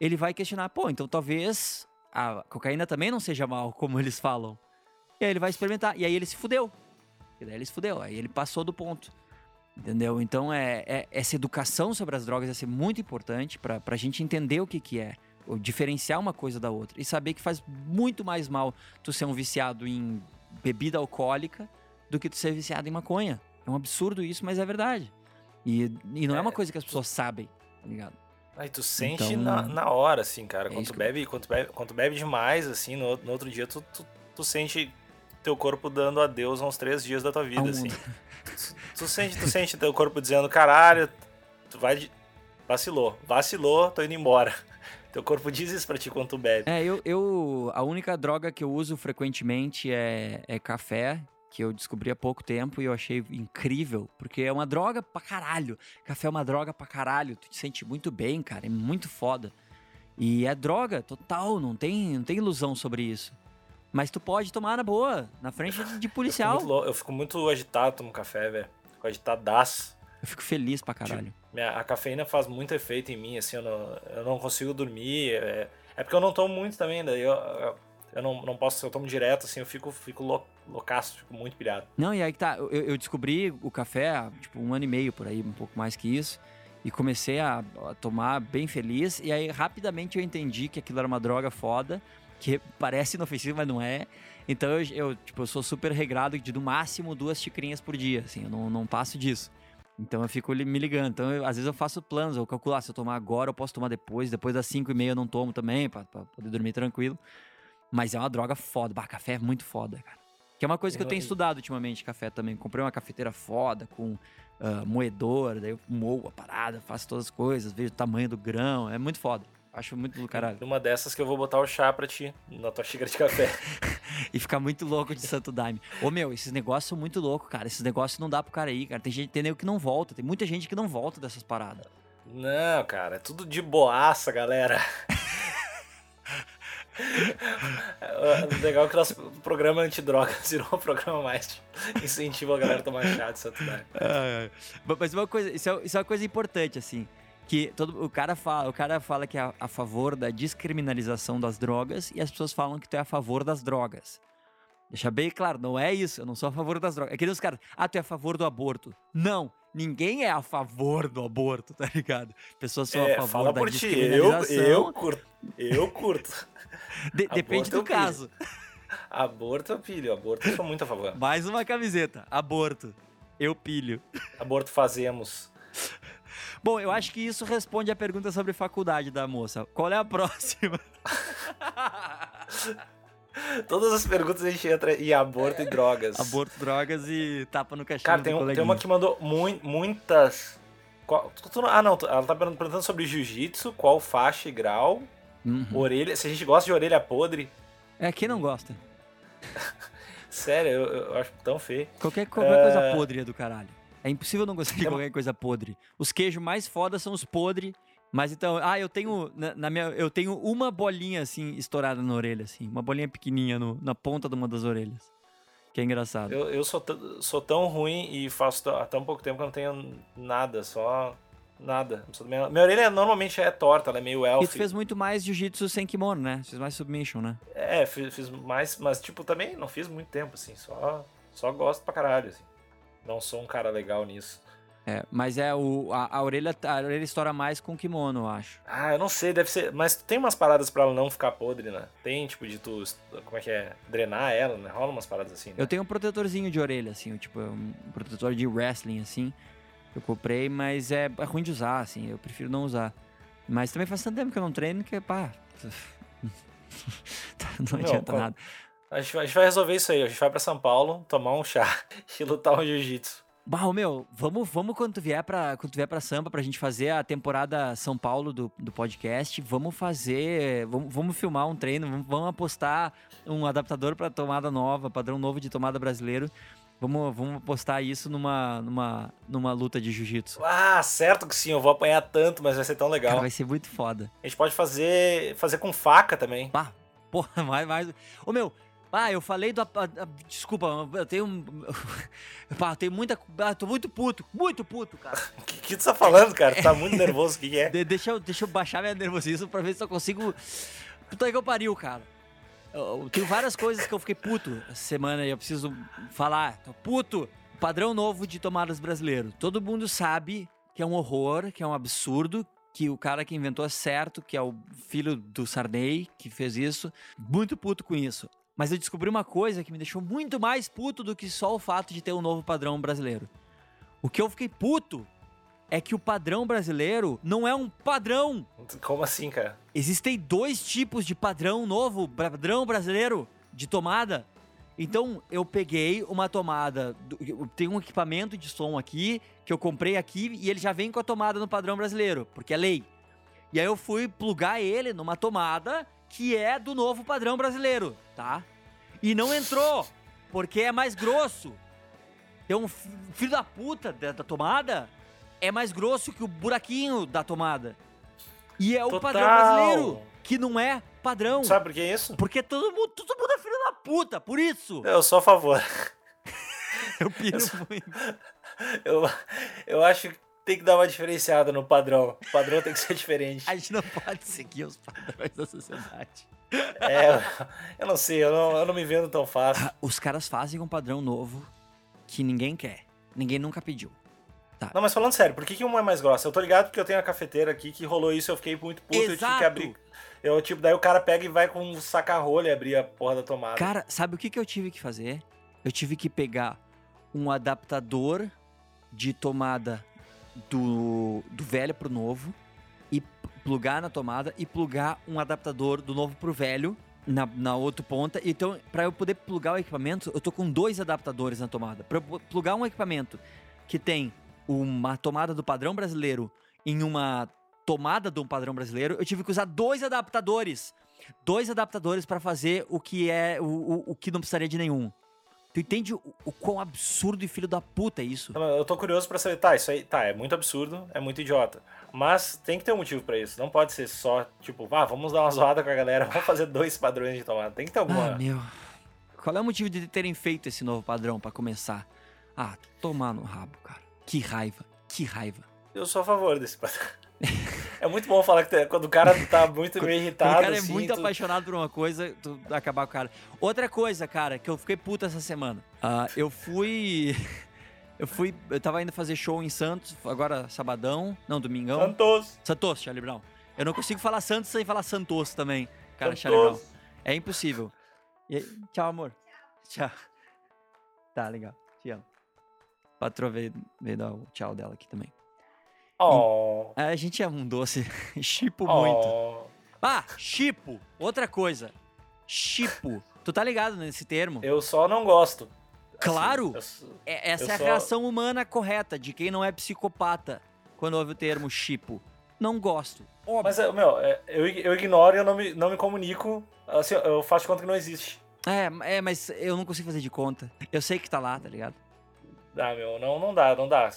Speaker 1: ele vai questionar, pô, então talvez a cocaína também não seja mal, como eles falam. E aí ele vai experimentar. E aí ele se fudeu. E daí ele se fudeu. Aí ele passou do ponto. Entendeu? Então é, é essa educação sobre as drogas vai ser muito importante para a gente entender o que, que é. Ou diferenciar uma coisa da outra. E saber que faz muito mais mal tu ser um viciado em bebida alcoólica do que tu ser viciado em maconha. É um absurdo isso, mas é verdade. E, e não é, é uma coisa que as pessoas sabem, tá ligado?
Speaker 2: Aí tu sente então, na, na hora, assim, cara. É quando, tu bebe, quando, tu bebe, quando tu bebe demais, assim, no, no outro dia, tu, tu, tu, sente teu corpo dando adeus a uns três dias da tua vida, assim. Tu, tu, sente, tu sente teu corpo dizendo, caralho, tu vai. Vacilou, vacilou, tô indo embora. Teu corpo diz isso pra ti quando tu bebe.
Speaker 1: É, eu, eu. A única droga que eu uso frequentemente é, é café que eu descobri há pouco tempo e eu achei incrível, porque é uma droga pra caralho. Café é uma droga pra caralho, tu te sente muito bem, cara, é muito foda. E é droga total, não tem, não tem ilusão sobre isso. Mas tu pode tomar na boa, na frente de policial.
Speaker 2: Eu fico muito, eu fico muito agitado tomo café, velho. Fico agitadaço.
Speaker 1: Eu fico feliz pra caralho.
Speaker 2: Minha, a cafeína faz muito efeito em mim, assim, eu não, eu não consigo dormir. É, é porque eu não tomo muito também, daí eu, eu, eu não, não posso, eu tomo direto, assim, eu fico, fico lou, loucaço, fico muito pilhado.
Speaker 1: Não, e aí que tá, eu, eu descobri o café tipo, um ano e meio por aí, um pouco mais que isso. E comecei a, a tomar bem feliz. E aí, rapidamente, eu entendi que aquilo era uma droga foda, que parece inofensivo, mas não é. Então, eu, eu, tipo, eu sou super regrado de, no máximo, duas xicrinhas por dia, assim, eu não, não passo disso. Então eu fico me ligando. Então, eu, às vezes eu faço planos, eu calculo, ah, se eu tomar agora, eu posso tomar depois. Depois das 5 e meia eu não tomo também, pra, poder dormir tranquilo. Mas é uma droga foda. Bah, café é muito foda, cara. Que é uma coisa que eu tenho estudado ultimamente, café também. Comprei uma cafeteira foda, com uh, moedor, daí eu moo a parada, faço todas as coisas, vejo o tamanho do grão. É muito foda. Acho muito do caralho.
Speaker 2: Uma dessas que eu vou botar o chá pra ti, na tua xícara de café.
Speaker 1: e ficar muito louco de Santo Daime. Ô meu, esses negócios são muito loucos, cara. Esses negócios não dá pro cara ir, cara. Tem gente tem que não volta. Tem muita gente que não volta dessas paradas.
Speaker 2: Não, cara, é tudo de boaça, galera. Legal que nosso programa antidrogas virou um programa mais incentiva a galera tomar chá de Santo Daime.
Speaker 1: Mas uma coisa, isso é, isso é uma coisa importante, assim que todo o cara fala, o cara fala que é a, favor da descriminalização das drogas e as pessoas falam que tu é a favor das drogas. Deixa bem claro, não é isso, eu não sou a favor das drogas. É que os caras, ah, tu é a favor do aborto. Não, ninguém é a favor do aborto, tá ligado? Pessoas são é, a favor fala da por.
Speaker 2: Ti. Eu, eu curto, eu curto.
Speaker 1: De, depende do caso.
Speaker 2: Aborto eu pilho, aborto eu sou muito a favor.
Speaker 1: Mais uma camiseta, aborto. Eu pilho.
Speaker 2: Aborto fazemos.
Speaker 1: Bom, eu acho que isso responde a pergunta sobre faculdade da moça. Qual é a próxima?
Speaker 2: Todas as perguntas a gente entra em aborto e drogas.
Speaker 1: Aborto, drogas e tapa no cachorro.
Speaker 2: Cara, tem, um, tem uma que mandou mu muitas. Qual, tu, ah, não, ela tá perguntando sobre jiu-jitsu, qual faixa e grau, uhum. orelha. Se a gente gosta de orelha podre.
Speaker 1: É, quem não gosta?
Speaker 2: Sério, eu, eu, acho tão feio.
Speaker 1: Qualquer, qualquer uh... coisa podre é do caralho. É impossível não gostar de qualquer coisa podre. Os queijos mais foda são os podres. Mas então, ah, eu tenho na, na, minha, eu tenho uma bolinha assim estourada na orelha assim, uma bolinha pequenininha no, na ponta de uma das orelhas. Que é engraçado.
Speaker 2: Eu, eu sou, sou tão ruim e faço há tão pouco tempo que eu não tenho nada, só nada. Minha, minha orelha normalmente é torta, ela é meio elf.
Speaker 1: E tu fez muito mais jiu-jitsu sem kimono, né? Fiz mais submission, né?
Speaker 2: É, fiz, fiz mais, mas tipo, também não fiz muito tempo, assim, só, só gosto pra caralho, assim. Não sou um cara legal nisso.
Speaker 1: É, mas é o a, a, orelha a orelha estoura mais com kimono, eu acho.
Speaker 2: Ah, eu não sei, deve ser, mas tem umas paradas para ela não ficar podre, né? Tem tipo de tu, como é que é, drenar ela, né? Rola umas paradas assim. Né?
Speaker 1: Eu tenho um protetorzinho de orelha assim, tipo um protetor de wrestling assim. Eu comprei, mas é, é ruim de usar assim, eu prefiro não usar. Mas também faz tanto tempo que eu não treino que pá, não adianta não, nada.
Speaker 2: A gente, a gente vai resolver isso aí. A gente vai para São Paulo, tomar um chá e lutar um jiu-jitsu.
Speaker 1: Bah, meu, vamos, vamos quando tu vier pra, quando tu vier pra Sampa pra gente fazer a temporada São Paulo do, do podcast. Vamos fazer. Vamos, vamos filmar um treino, vamos, vamos apostar um adaptador para tomada nova, padrão novo de tomada brasileiro. Vamos, vamos apostar isso numa, numa, numa luta de jiu-jitsu.
Speaker 2: Ah, certo que sim, eu vou apanhar tanto, mas vai ser tão legal. Cara,
Speaker 1: vai ser muito foda.
Speaker 2: A gente pode fazer, fazer com faca também.
Speaker 1: Bah, porra, mais, mais. Ô meu, ah, eu falei do. desculpa, eu tenho. Pá, eu tenho muita. Ah, tô muito puto, muito puto, cara.
Speaker 2: O que, que tu tá falando, cara? Tu tá muito nervoso, o que, que, é?
Speaker 1: De, deixa, eu, deixa eu baixar minha nervosismo pra ver se eu consigo. Puta que eu pariu, cara. Eu, eu tenho várias coisas que eu fiquei puto essa semana e eu preciso falar. Tô puto. Padrão novo de tomadas brasileiro. Todo mundo sabe que é um horror, que é um absurdo, que o cara que inventou é certo, que é o filho do Sarney, que fez isso. Muito puto com isso. Mas eu descobri uma coisa que me deixou muito mais puto do que só o fato de ter um novo padrão brasileiro. O que eu fiquei puto é que o padrão brasileiro não é um padrão.
Speaker 2: Como assim, cara?
Speaker 1: Existem dois tipos de padrão novo, padrão brasileiro de tomada. Então eu peguei uma tomada, tem um equipamento de som aqui que eu comprei aqui e ele já vem com a tomada no padrão brasileiro, porque é lei. E aí eu fui plugar ele numa tomada que é do novo padrão brasileiro, tá? E não entrou, porque é mais grosso. Tem um filho da puta da, da tomada, é mais grosso que o buraquinho da tomada. E é o Total. padrão brasileiro, que não é padrão.
Speaker 2: Sabe por que é isso?
Speaker 1: Porque todo mundo, todo mundo é filho da puta, por isso!
Speaker 2: Eu sou a favor.
Speaker 1: Eu piro muito.
Speaker 2: Eu, eu acho que tem que dar uma diferenciada no padrão. O padrão tem que ser diferente.
Speaker 1: A gente não pode seguir os padrões da sociedade.
Speaker 2: É, eu não sei, eu não, eu não me vendo tão fácil.
Speaker 1: Ah, Os caras fazem um padrão novo que ninguém quer. Ninguém nunca pediu.
Speaker 2: Não, mas falando sério, por que, que uma é mais grossa? Eu tô ligado porque eu tenho a cafeteira aqui que rolou isso, eu fiquei muito puto, eu tive que
Speaker 1: Exato.
Speaker 2: abrir. Eu, tipo, daí o cara pega e vai com um saca-rolha abrir a porra da tomada.
Speaker 1: Cara, sabe o que, que eu tive que fazer? Eu tive que pegar um adaptador de tomada do, do velho pro novo e plugar na tomada e plugar um adaptador do novo pro velho na, na outra ponta. Então, pra eu poder plugar o equipamento, eu tô com dois adaptadores na tomada. Pu- plugar um equipamento que tem uma tomada do padrão brasileiro em uma tomada de um padrão brasileiro, eu tive que usar dois adaptadores. Dois adaptadores pra fazer o que é o, o, o que não precisaria de nenhum. Tu entende o, o quão absurdo e filho da puta é isso?
Speaker 2: Eu tô curioso pra saber, tá, isso aí, tá, é muito absurdo, é muito idiota. Mas tem que ter um motivo pra isso. Não pode ser só, tipo, ah, vamos dar uma zoada com a galera, vamos fazer dois padrões de tomada. Tem que ter alguma.
Speaker 1: Ah, meu. Qual é o motivo de terem feito esse novo padrão pra começar? Ah, tomar no rabo, cara. Que raiva, que raiva.
Speaker 2: Eu sou a favor desse padrão. É muito bom falar que quando o cara tá muito meio
Speaker 1: Quando
Speaker 2: irritado.
Speaker 1: o cara é
Speaker 2: assim,
Speaker 1: muito
Speaker 2: tu-
Speaker 1: apaixonado por uma coisa, tu acabar com o cara. Outra coisa, cara, que eu fiquei puta essa semana. Ah, eu fui. Eu fui. Eu tava indo fazer show em Santos, agora sabadão. Não, domingão.
Speaker 2: Santos.
Speaker 1: Santos, Charlie Brown. Eu não consigo falar Santos sem falar Santos também. Cara, Charlie Brown.
Speaker 2: Santos.
Speaker 1: É impossível. E tchau, amor. Tchau. Tá, legal. Te amo. Patroa veio, veio dar o tchau dela aqui também.
Speaker 2: Oh.
Speaker 1: A gente é um doce. Chipo muito.
Speaker 2: Oh.
Speaker 1: Ah, chipo. Outra coisa. Chipo. Tu tá ligado nesse termo?
Speaker 2: Eu só não gosto. Assim,
Speaker 1: Claro.
Speaker 2: eu sou-
Speaker 1: É- essa
Speaker 2: eu
Speaker 1: é a
Speaker 2: só-
Speaker 1: reação humana correta de quem não é psicopata quando ouve o termo chipo. Não gosto. Óbvio.
Speaker 2: Mas, é, meu, é, eu, eu ignoro e eu não me, não me comunico. Assim, eu faço conta que não existe.
Speaker 1: É, é, mas eu não consigo fazer de conta. Eu sei que tá lá, tá ligado?
Speaker 2: Ah, meu, não, não dá, não dá.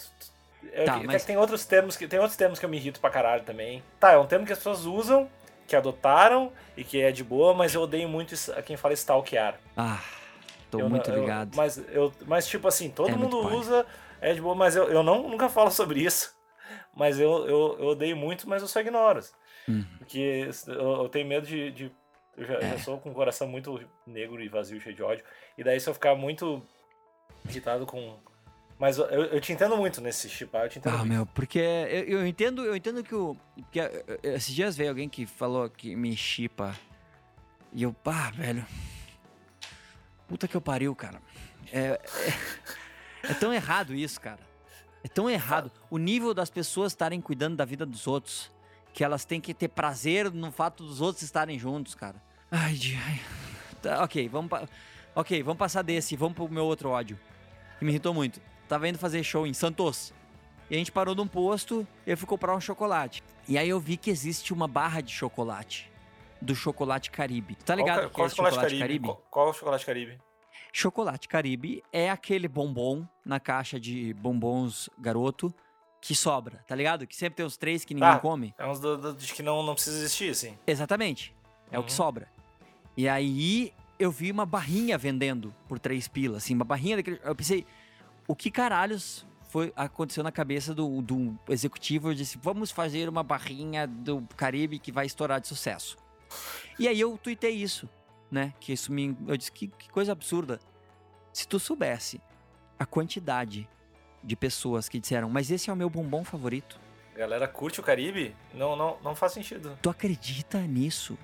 Speaker 2: Eu,
Speaker 1: Tá,
Speaker 2: que-
Speaker 1: mas-
Speaker 2: tem outros termos que tem outros termos que eu me irrito pra caralho também. Tá, é um termo que as pessoas usam, que adotaram e que é de boa, mas eu odeio muito quem fala stalkear.
Speaker 1: Ah, tô
Speaker 2: Eu
Speaker 1: muito
Speaker 2: eu-
Speaker 1: ligado.
Speaker 2: mas, eu, mas, tipo assim, todo
Speaker 1: É
Speaker 2: mundo usa, é de boa, mas eu, eu não, nunca falo sobre isso. Mas eu, eu, eu odeio muito, mas eu só ignoro.
Speaker 1: Hum.
Speaker 2: Porque eu, eu tenho medo de. de- eu já,
Speaker 1: É.
Speaker 2: já sou com o coração muito negro e vazio, cheio de ódio. E daí, se eu ficar muito irritado com. Mas eu, eu te entendo muito nesse chipar, eu te entendo
Speaker 1: Ah,
Speaker 2: muito.
Speaker 1: meu, porque eu, eu entendo, eu entendo que o. Porque esses dias veio alguém que falou que me chipa. E eu, pá, velho. Puta que eu pariu, cara. É, é, é tão errado isso, cara. É tão errado. O nível das pessoas estarem cuidando da vida dos outros. Que elas têm que ter prazer no fato dos outros estarem juntos, cara. Ai, de. Ai. Tá, ok, vamos. Ok, vamos passar desse. Vamos pro meu outro ódio. Que me irritou muito. Tava indo fazer show em Santos. E a gente parou num posto e eu fui comprar um chocolate. E aí eu vi que existe uma barra de chocolate. Do chocolate Caribe. Tá ligado
Speaker 2: qual,
Speaker 1: que
Speaker 2: qual
Speaker 1: é esse chocolate Caribe?
Speaker 2: Qual, qual é o chocolate Caribe?
Speaker 1: Chocolate Caribe é aquele bombom na caixa de bombons garoto que sobra, tá ligado? Que sempre tem os três que ninguém
Speaker 2: Ah.
Speaker 1: come.
Speaker 2: É uns do, do- de que não, não precisa existir, assim.
Speaker 1: Exatamente. É o que
Speaker 2: Uhum.
Speaker 1: sobra. E aí eu vi uma barrinha vendendo por três pilas, assim, uma barrinha daquele. Eu pensei, o que caralhos foi aconteceu na cabeça do, do executivo? Eu disse, vamos fazer uma barrinha do Caribe que vai estourar de sucesso. E aí eu tuitei isso, né? Que isso me. Eu disse, que, que coisa absurda. Se tu soubesse a quantidade de pessoas que disseram, mas esse é o meu bombom favorito.
Speaker 2: Galera curte o Caribe? Não, não, não faz sentido.
Speaker 1: Tu acredita nisso?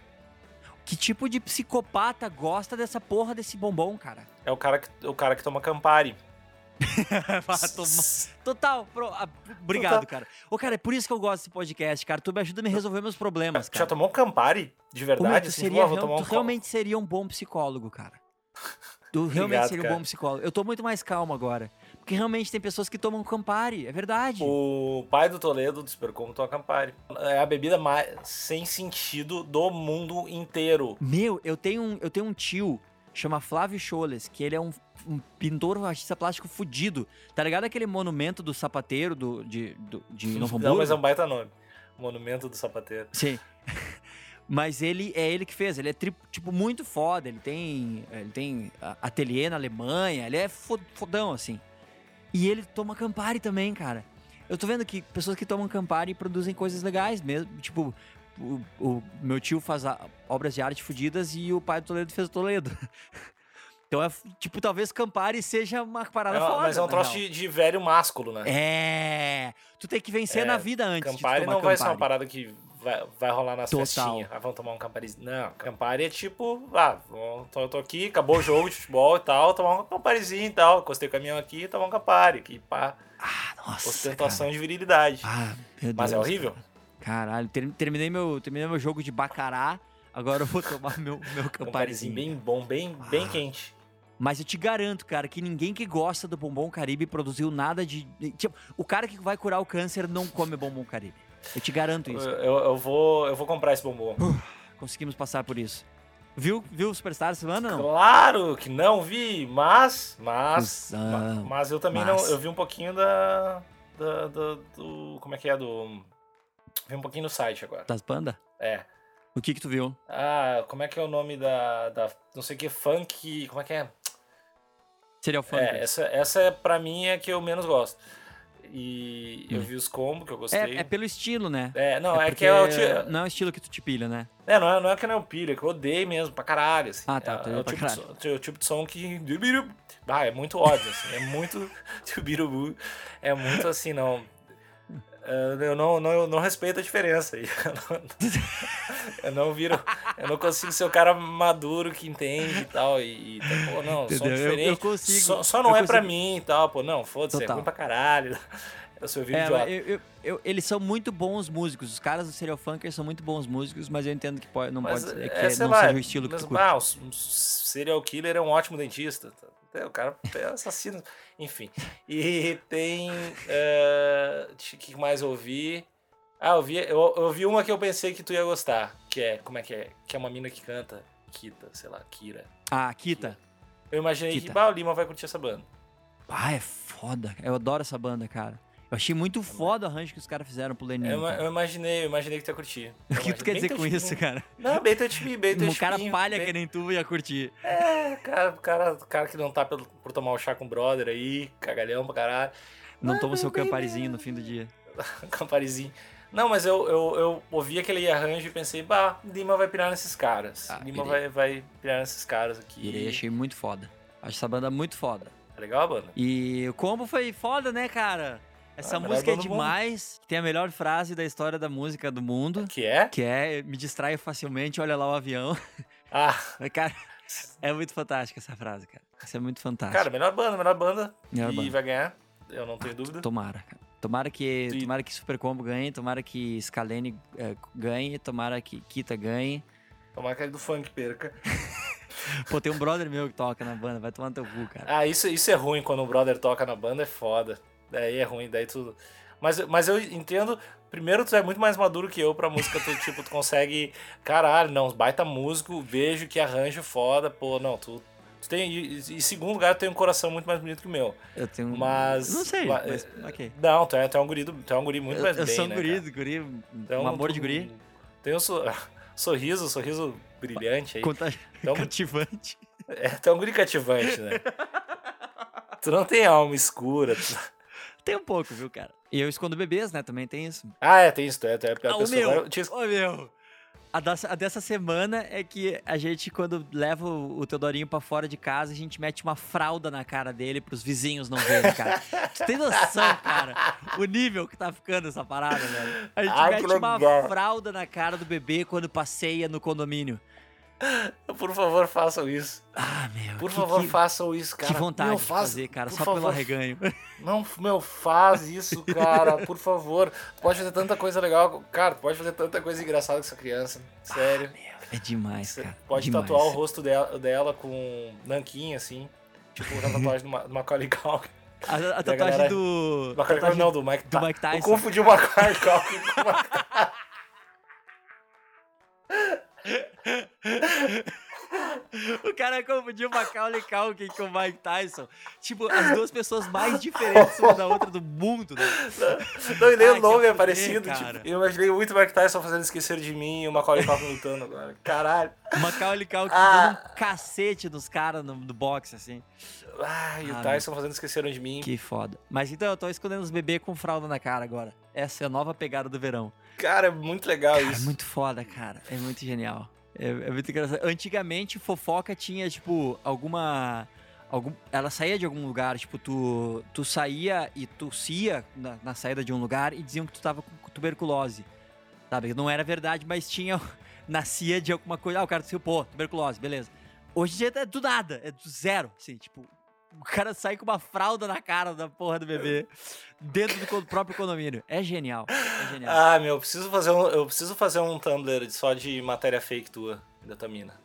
Speaker 1: Que tipo de psicopata gosta dessa porra desse bombom, cara?
Speaker 2: É o cara que, o cara que toma Campari.
Speaker 1: Total, pro- ah, obrigado,
Speaker 2: Total.
Speaker 1: cara. Ô, cara, é por isso que eu gosto desse podcast, cara. Tu me ajuda a me resolver meus problemas,
Speaker 2: Tu já
Speaker 1: cara.
Speaker 2: tomou Campari? De
Speaker 1: Ô, meu,
Speaker 2: verdade?
Speaker 1: tu
Speaker 2: assim,
Speaker 1: seria
Speaker 2: pô, vou
Speaker 1: real-
Speaker 2: tomar
Speaker 1: tu
Speaker 2: um
Speaker 1: realmente seria um bom psicólogo, cara. Tu realmente
Speaker 2: Obrigado,
Speaker 1: seria um
Speaker 2: cara.
Speaker 1: bom psicólogo. Eu tô muito mais calmo agora. Porque realmente tem pessoas que tomam Campari, é verdade.
Speaker 2: O pai do Toledo do Supercombo toma Campari. É a bebida mais sem sentido do mundo inteiro.
Speaker 1: Meu, eu tenho um, eu tenho um tio, chama Flávio Choles, que ele é um, um pintor, um artista plástico fudido. Tá ligado aquele monumento do sapateiro do, de, do, de Novo
Speaker 2: Não,
Speaker 1: Hamburgo?
Speaker 2: mas é um baita nome. Monumento do Sapateiro.
Speaker 1: Sim. Mas ele é ele que fez, ele é tipo muito foda, ele tem ele tem ateliê na Alemanha, ele é fo- fodão assim. E ele toma Campari também, cara. Eu tô vendo que pessoas que tomam Campari produzem coisas legais mesmo, tipo o, o meu tio faz a- obras de arte fodidas e o pai do Toledo fez o Toledo. Então é tipo talvez Campari seja uma parada
Speaker 2: É
Speaker 1: foda.
Speaker 2: mas é um
Speaker 1: na
Speaker 2: troço de, de velho másculo, né?
Speaker 1: É, tu tem que vencer
Speaker 2: É,
Speaker 1: na vida antes
Speaker 2: Campari não vai ser uma
Speaker 1: Campari.
Speaker 2: parada que vai, vai rolar nas
Speaker 1: Total.
Speaker 2: festinhas. Ah, vamos tomar um Campari. Não, Campari é tipo, ah, tô, tô aqui, acabou o jogo de futebol e tal, tomar um Camparizinho e tal. Encostei o caminhão aqui, tomar um Campari. Aqui, pá,
Speaker 1: Ah, nossa,
Speaker 2: ostentação
Speaker 1: cara.
Speaker 2: de virilidade.
Speaker 1: Ah, meu
Speaker 2: Mas é
Speaker 1: Deus,
Speaker 2: horrível.
Speaker 1: Caralho, ter- terminei meu, terminei meu jogo de bacará, agora eu vou tomar meu, meu
Speaker 2: Camparizinho
Speaker 1: camparizinho.
Speaker 2: bem bom, bem, bem
Speaker 1: Ah.
Speaker 2: quente.
Speaker 1: Mas eu te garanto, cara, que ninguém que gosta do bombom Caribe produziu nada de... Tipo, o cara que vai curar o câncer não come bombom Caribe. Eu te garanto isso.
Speaker 2: eu, eu vou, eu vou comprar esse bombom.
Speaker 1: Conseguimos passar por isso. Viu, viu o Superstar essa semana, não?
Speaker 2: Claro que não vi, mas. Mas.
Speaker 1: Cusão.
Speaker 2: ma- Mas eu também
Speaker 1: Mas.
Speaker 2: não. Eu vi um pouquinho da. da- da- do. Como é que é? Do. Vi um pouquinho no site agora.
Speaker 1: Das bandas?
Speaker 2: É.
Speaker 1: O que que tu viu?
Speaker 2: Ah, como é que é o nome da. da não sei o que, funk. Como é que é?
Speaker 1: Serial Funk.
Speaker 2: É, essa, essa é pra mim é que eu menos gosto. E eu
Speaker 1: Hum.
Speaker 2: vi os combos que eu gostei.
Speaker 1: É, é pelo estilo, né?
Speaker 2: É, não, é,
Speaker 1: porque
Speaker 2: que é o
Speaker 1: Não é o estilo que tu te pilha, né?
Speaker 2: É, não é, não é que não é o pilha, é que eu odeio mesmo pra caralho. Assim.
Speaker 1: Ah, tá,
Speaker 2: É, é, o, tipo som- é o tipo de som que. Ah, é muito ódio, assim. É muito. É muito assim, não. É, Eu não, não, eu não respeito a diferença. aí. Eu não, eu não viro. Eu não consigo ser o cara maduro que entende e tal. E, e pô, não, som
Speaker 1: Entendeu? Eu-
Speaker 2: diferente.
Speaker 1: eu consigo,
Speaker 2: Só, só não
Speaker 1: eu
Speaker 2: é pra
Speaker 1: consigo.
Speaker 2: mim e tal, pô. Não, foda-se, é ruim pra caralho. Eu sou vídeo
Speaker 1: É,
Speaker 2: idiota.
Speaker 1: mas eu- eu- eu- eles são muito bons músicos. Os caras do Serial Funkers são muito bons músicos, mas eu entendo que pode, não
Speaker 2: Mas,
Speaker 1: pode ser
Speaker 2: é,
Speaker 1: que não
Speaker 2: lá,
Speaker 1: seja o estilo que
Speaker 2: mas,
Speaker 1: tu curte.
Speaker 2: ah, um serial killer é um ótimo dentista. tá? O cara é assassino. Enfim. E tem. O que mais ouvi? Ah, eu vi, eu, eu vi uma que eu pensei que tu ia gostar. Que é. Como é que é? Que é uma mina que canta. Kita, sei lá, Kira.
Speaker 1: Ah, Kita.
Speaker 2: Eu imaginei que
Speaker 1: Kita.
Speaker 2: bah, o Lima vai curtir essa banda.
Speaker 1: Ah, é foda. Eu adoro essa banda, cara. Eu achei muito foda o arranjo que os caras fizeram pro Lenin.
Speaker 2: Eu, eu imaginei, eu imaginei que tu ia curtir.
Speaker 1: O que tu quer dizer com isso, cara?
Speaker 2: Não, bem teu time, bem teu
Speaker 1: Um cara palha
Speaker 2: bem-
Speaker 1: que nem tu ia curtir.
Speaker 2: É, cara, cara, cara que não tá pelo- por tomar um chá com o brother aí, cagalhão pra caralho.
Speaker 1: Não
Speaker 2: Ah,
Speaker 1: toma o seu
Speaker 2: bem, bem,
Speaker 1: camparizinho no fim do dia.
Speaker 2: Camparizinho. Não, mas eu, eu, eu ouvi aquele arranjo e pensei, bah, Lima vai pirar nesses caras.
Speaker 1: Ah,
Speaker 2: Lima vai, vai pirar nesses caras aqui.
Speaker 1: Irei, achei muito foda. Acho essa banda muito foda.
Speaker 2: Tá legal a banda?
Speaker 1: E o combo foi foda, né, cara? Essa música é demais. Tem a melhor frase da história da música do mundo.
Speaker 2: Que é?
Speaker 1: Que é me distraio facilmente, olha lá o avião.
Speaker 2: Ah,
Speaker 1: Cara, é muito fantástica essa frase, cara. Isso é muito fantástico.
Speaker 2: cara, melhor banda, melhor banda.
Speaker 1: Melhor
Speaker 2: e
Speaker 1: banda.
Speaker 2: vai ganhar, eu não tenho dúvida.
Speaker 1: Tomara, cara. Tomara que,
Speaker 2: E-
Speaker 1: tomara que Super Combo ganhe, tomara que Scalene eh, ganhe, tomara que Kita ganhe.
Speaker 2: Tomara que ele do funk perca.
Speaker 1: Pô, tem um brother meu que toca na banda, vai tomar no teu cu, cara.
Speaker 2: Ah, isso, isso é ruim quando o brother toca na banda, é foda. Daí é ruim, daí tu. Mas, mas eu entendo. Primeiro, tu é muito mais maduro que eu pra música, tu, tipo, tu consegue. Caralho, não, baita músico, vejo que arranjo foda, pô, não, tu. tu tem, e, e segundo lugar, tu tem um coração muito mais bonito que o meu.
Speaker 1: Eu tenho.
Speaker 2: Mas.
Speaker 1: Não sei,
Speaker 2: ma-
Speaker 1: mas ok.
Speaker 2: Não, tu é, tu é um guri, tu é um guri muito
Speaker 1: Eu,
Speaker 2: mais
Speaker 1: eu
Speaker 2: bem,
Speaker 1: sou um
Speaker 2: né,
Speaker 1: guri,
Speaker 2: cara?
Speaker 1: guri,
Speaker 2: é
Speaker 1: um amor de
Speaker 2: tu-
Speaker 1: guri,
Speaker 2: Tem um so- sorriso, sorriso brilhante aí.
Speaker 1: conta-
Speaker 2: Então-
Speaker 1: cativante.
Speaker 2: É, tu é um guri cativante, né? tu não tem alma escura. tu-
Speaker 1: Tem um pouco, viu, cara? E eu escondo bebês, né? Também tem isso.
Speaker 2: Ah, é, tem isso, é, é a
Speaker 1: Ah, o meu,
Speaker 2: Agora
Speaker 1: ô meu. A dessa, a dessa semana é que a gente, quando leva o, o Teodorinho pra fora de casa, a gente mete uma fralda na cara dele pros vizinhos não verem, cara. tu tem noção, cara? O nível que tá ficando essa parada, velho. A gente
Speaker 2: Ai,
Speaker 1: mete uma fralda na cara do bebê quando passeia no condomínio.
Speaker 2: Por favor, façam isso.
Speaker 1: Ah, meu.
Speaker 2: Por
Speaker 1: que-
Speaker 2: favor,
Speaker 1: que,
Speaker 2: façam isso, cara.
Speaker 1: que vontade
Speaker 2: Meu,
Speaker 1: de
Speaker 2: faz-
Speaker 1: fazer, cara, só pelo
Speaker 2: favor,
Speaker 1: arreganho.
Speaker 2: Não, meu, faz isso, cara. Por favor. Tu pode fazer tanta coisa legal. Cara, tu pode fazer tanta coisa engraçada com essa criança. Sério.
Speaker 1: É demais,
Speaker 2: Você
Speaker 1: cara.
Speaker 2: pode
Speaker 1: demais.
Speaker 2: tatuar o rosto dela, dela com nanquim, assim. Tipo uma tatuagem do, Ma- do Macaulay Culkin.
Speaker 1: A, a tatuagem
Speaker 2: galera-
Speaker 1: do.
Speaker 2: Macaulay
Speaker 1: tatuagem-
Speaker 2: não, do Mike,
Speaker 1: do Mike Tyson.
Speaker 2: Eu confundi o Macaulay Culkin com o Mike
Speaker 1: O cara confundiu o Macaulay Culkin com o Mike Tyson. Tipo, as duas pessoas mais diferentes uma da outra do mundo, né?
Speaker 2: Não, e nem
Speaker 1: Ai,
Speaker 2: o nome é parecido.
Speaker 1: cara.
Speaker 2: Tipo, eu imaginei muito o Mike Tyson fazendo esquecer de mim e o Macaulay Culkin lutando agora. Caralho.
Speaker 1: O Macaulay Culkin
Speaker 2: Ah.
Speaker 1: dando um cacete nos caras no, no boxe, assim.
Speaker 2: Ai, e o
Speaker 1: Ah,
Speaker 2: Tyson fazendo esqueceram de mim.
Speaker 1: Que foda. Mas então, eu tô escondendo os bebês com fralda na cara agora. Essa é a nova pegada do verão.
Speaker 2: Cara, é muito legal
Speaker 1: Cara, é
Speaker 2: isso.
Speaker 1: muito foda, cara. É muito genial. É, é muito engraçado. Antigamente, fofoca tinha, tipo, alguma. Algum, ela saía de algum lugar, tipo, tu, tu saía e tossia na, na saída de um lugar e diziam que tu tava com tuberculose. Sabe? Não era verdade, mas tinha. Nascia de alguma coisa. Ah, o cara tossiu, pô, tuberculose, beleza. Hoje em dia é do nada, é do zero, assim, tipo. O cara sai com uma fralda na cara da porra do bebê dentro do próprio condomínio. É genial. É genial.
Speaker 2: Ah, meu, eu preciso fazer um, eu preciso fazer um Tumblr só de matéria fake tua, da Tamina.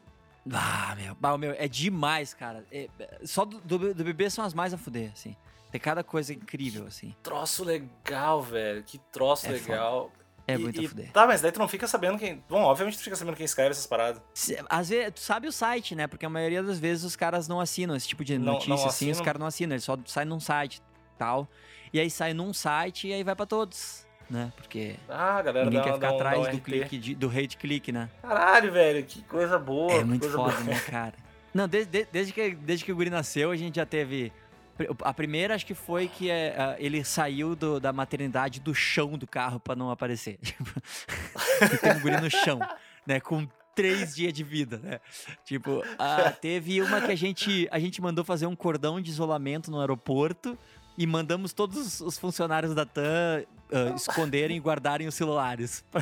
Speaker 1: Ah, meu, bah, meu, é demais, cara. É- só do, do, do bebê são as mais a fuder, assim. Tem cada coisa incrível, assim.
Speaker 2: Troço legal, velho. Que troço
Speaker 1: É
Speaker 2: legal.
Speaker 1: É muito
Speaker 2: e-
Speaker 1: fuder.
Speaker 2: Tá, mas daí tu não fica sabendo quem. Bom, obviamente tu fica sabendo quem escreve essas paradas.
Speaker 1: Se- Às vezes, tu sabe o site, né? Porque a maioria das vezes os caras não assinam esse tipo de
Speaker 2: Não-
Speaker 1: notícia,
Speaker 2: não
Speaker 1: assim, os caras não assinam, eles só saem num site tal. E aí sai num site e aí vai pra todos, né? Porque
Speaker 2: Ah, galera,
Speaker 1: ninguém
Speaker 2: dá,
Speaker 1: quer
Speaker 2: dá
Speaker 1: ficar
Speaker 2: um,
Speaker 1: atrás
Speaker 2: dá um
Speaker 1: do clique, de- do hate click, né?
Speaker 2: Caralho, velho, que coisa boa.
Speaker 1: É muito
Speaker 2: coisa
Speaker 1: foda,
Speaker 2: boa.
Speaker 1: né, cara? Não, desde, de- desde, que, desde que o Guri nasceu, a gente já teve. A primeira acho que foi que é, ah, ele saiu do- da maternidade do chão do carro pra não aparecer. Tipo, tem um guri no chão, né? Com três dias de vida, né? Tipo, ah, teve uma que a gente, a gente mandou fazer um cordão de isolamento no aeroporto e mandamos todos os funcionários da TAM ah, esconderem e guardarem os celulares.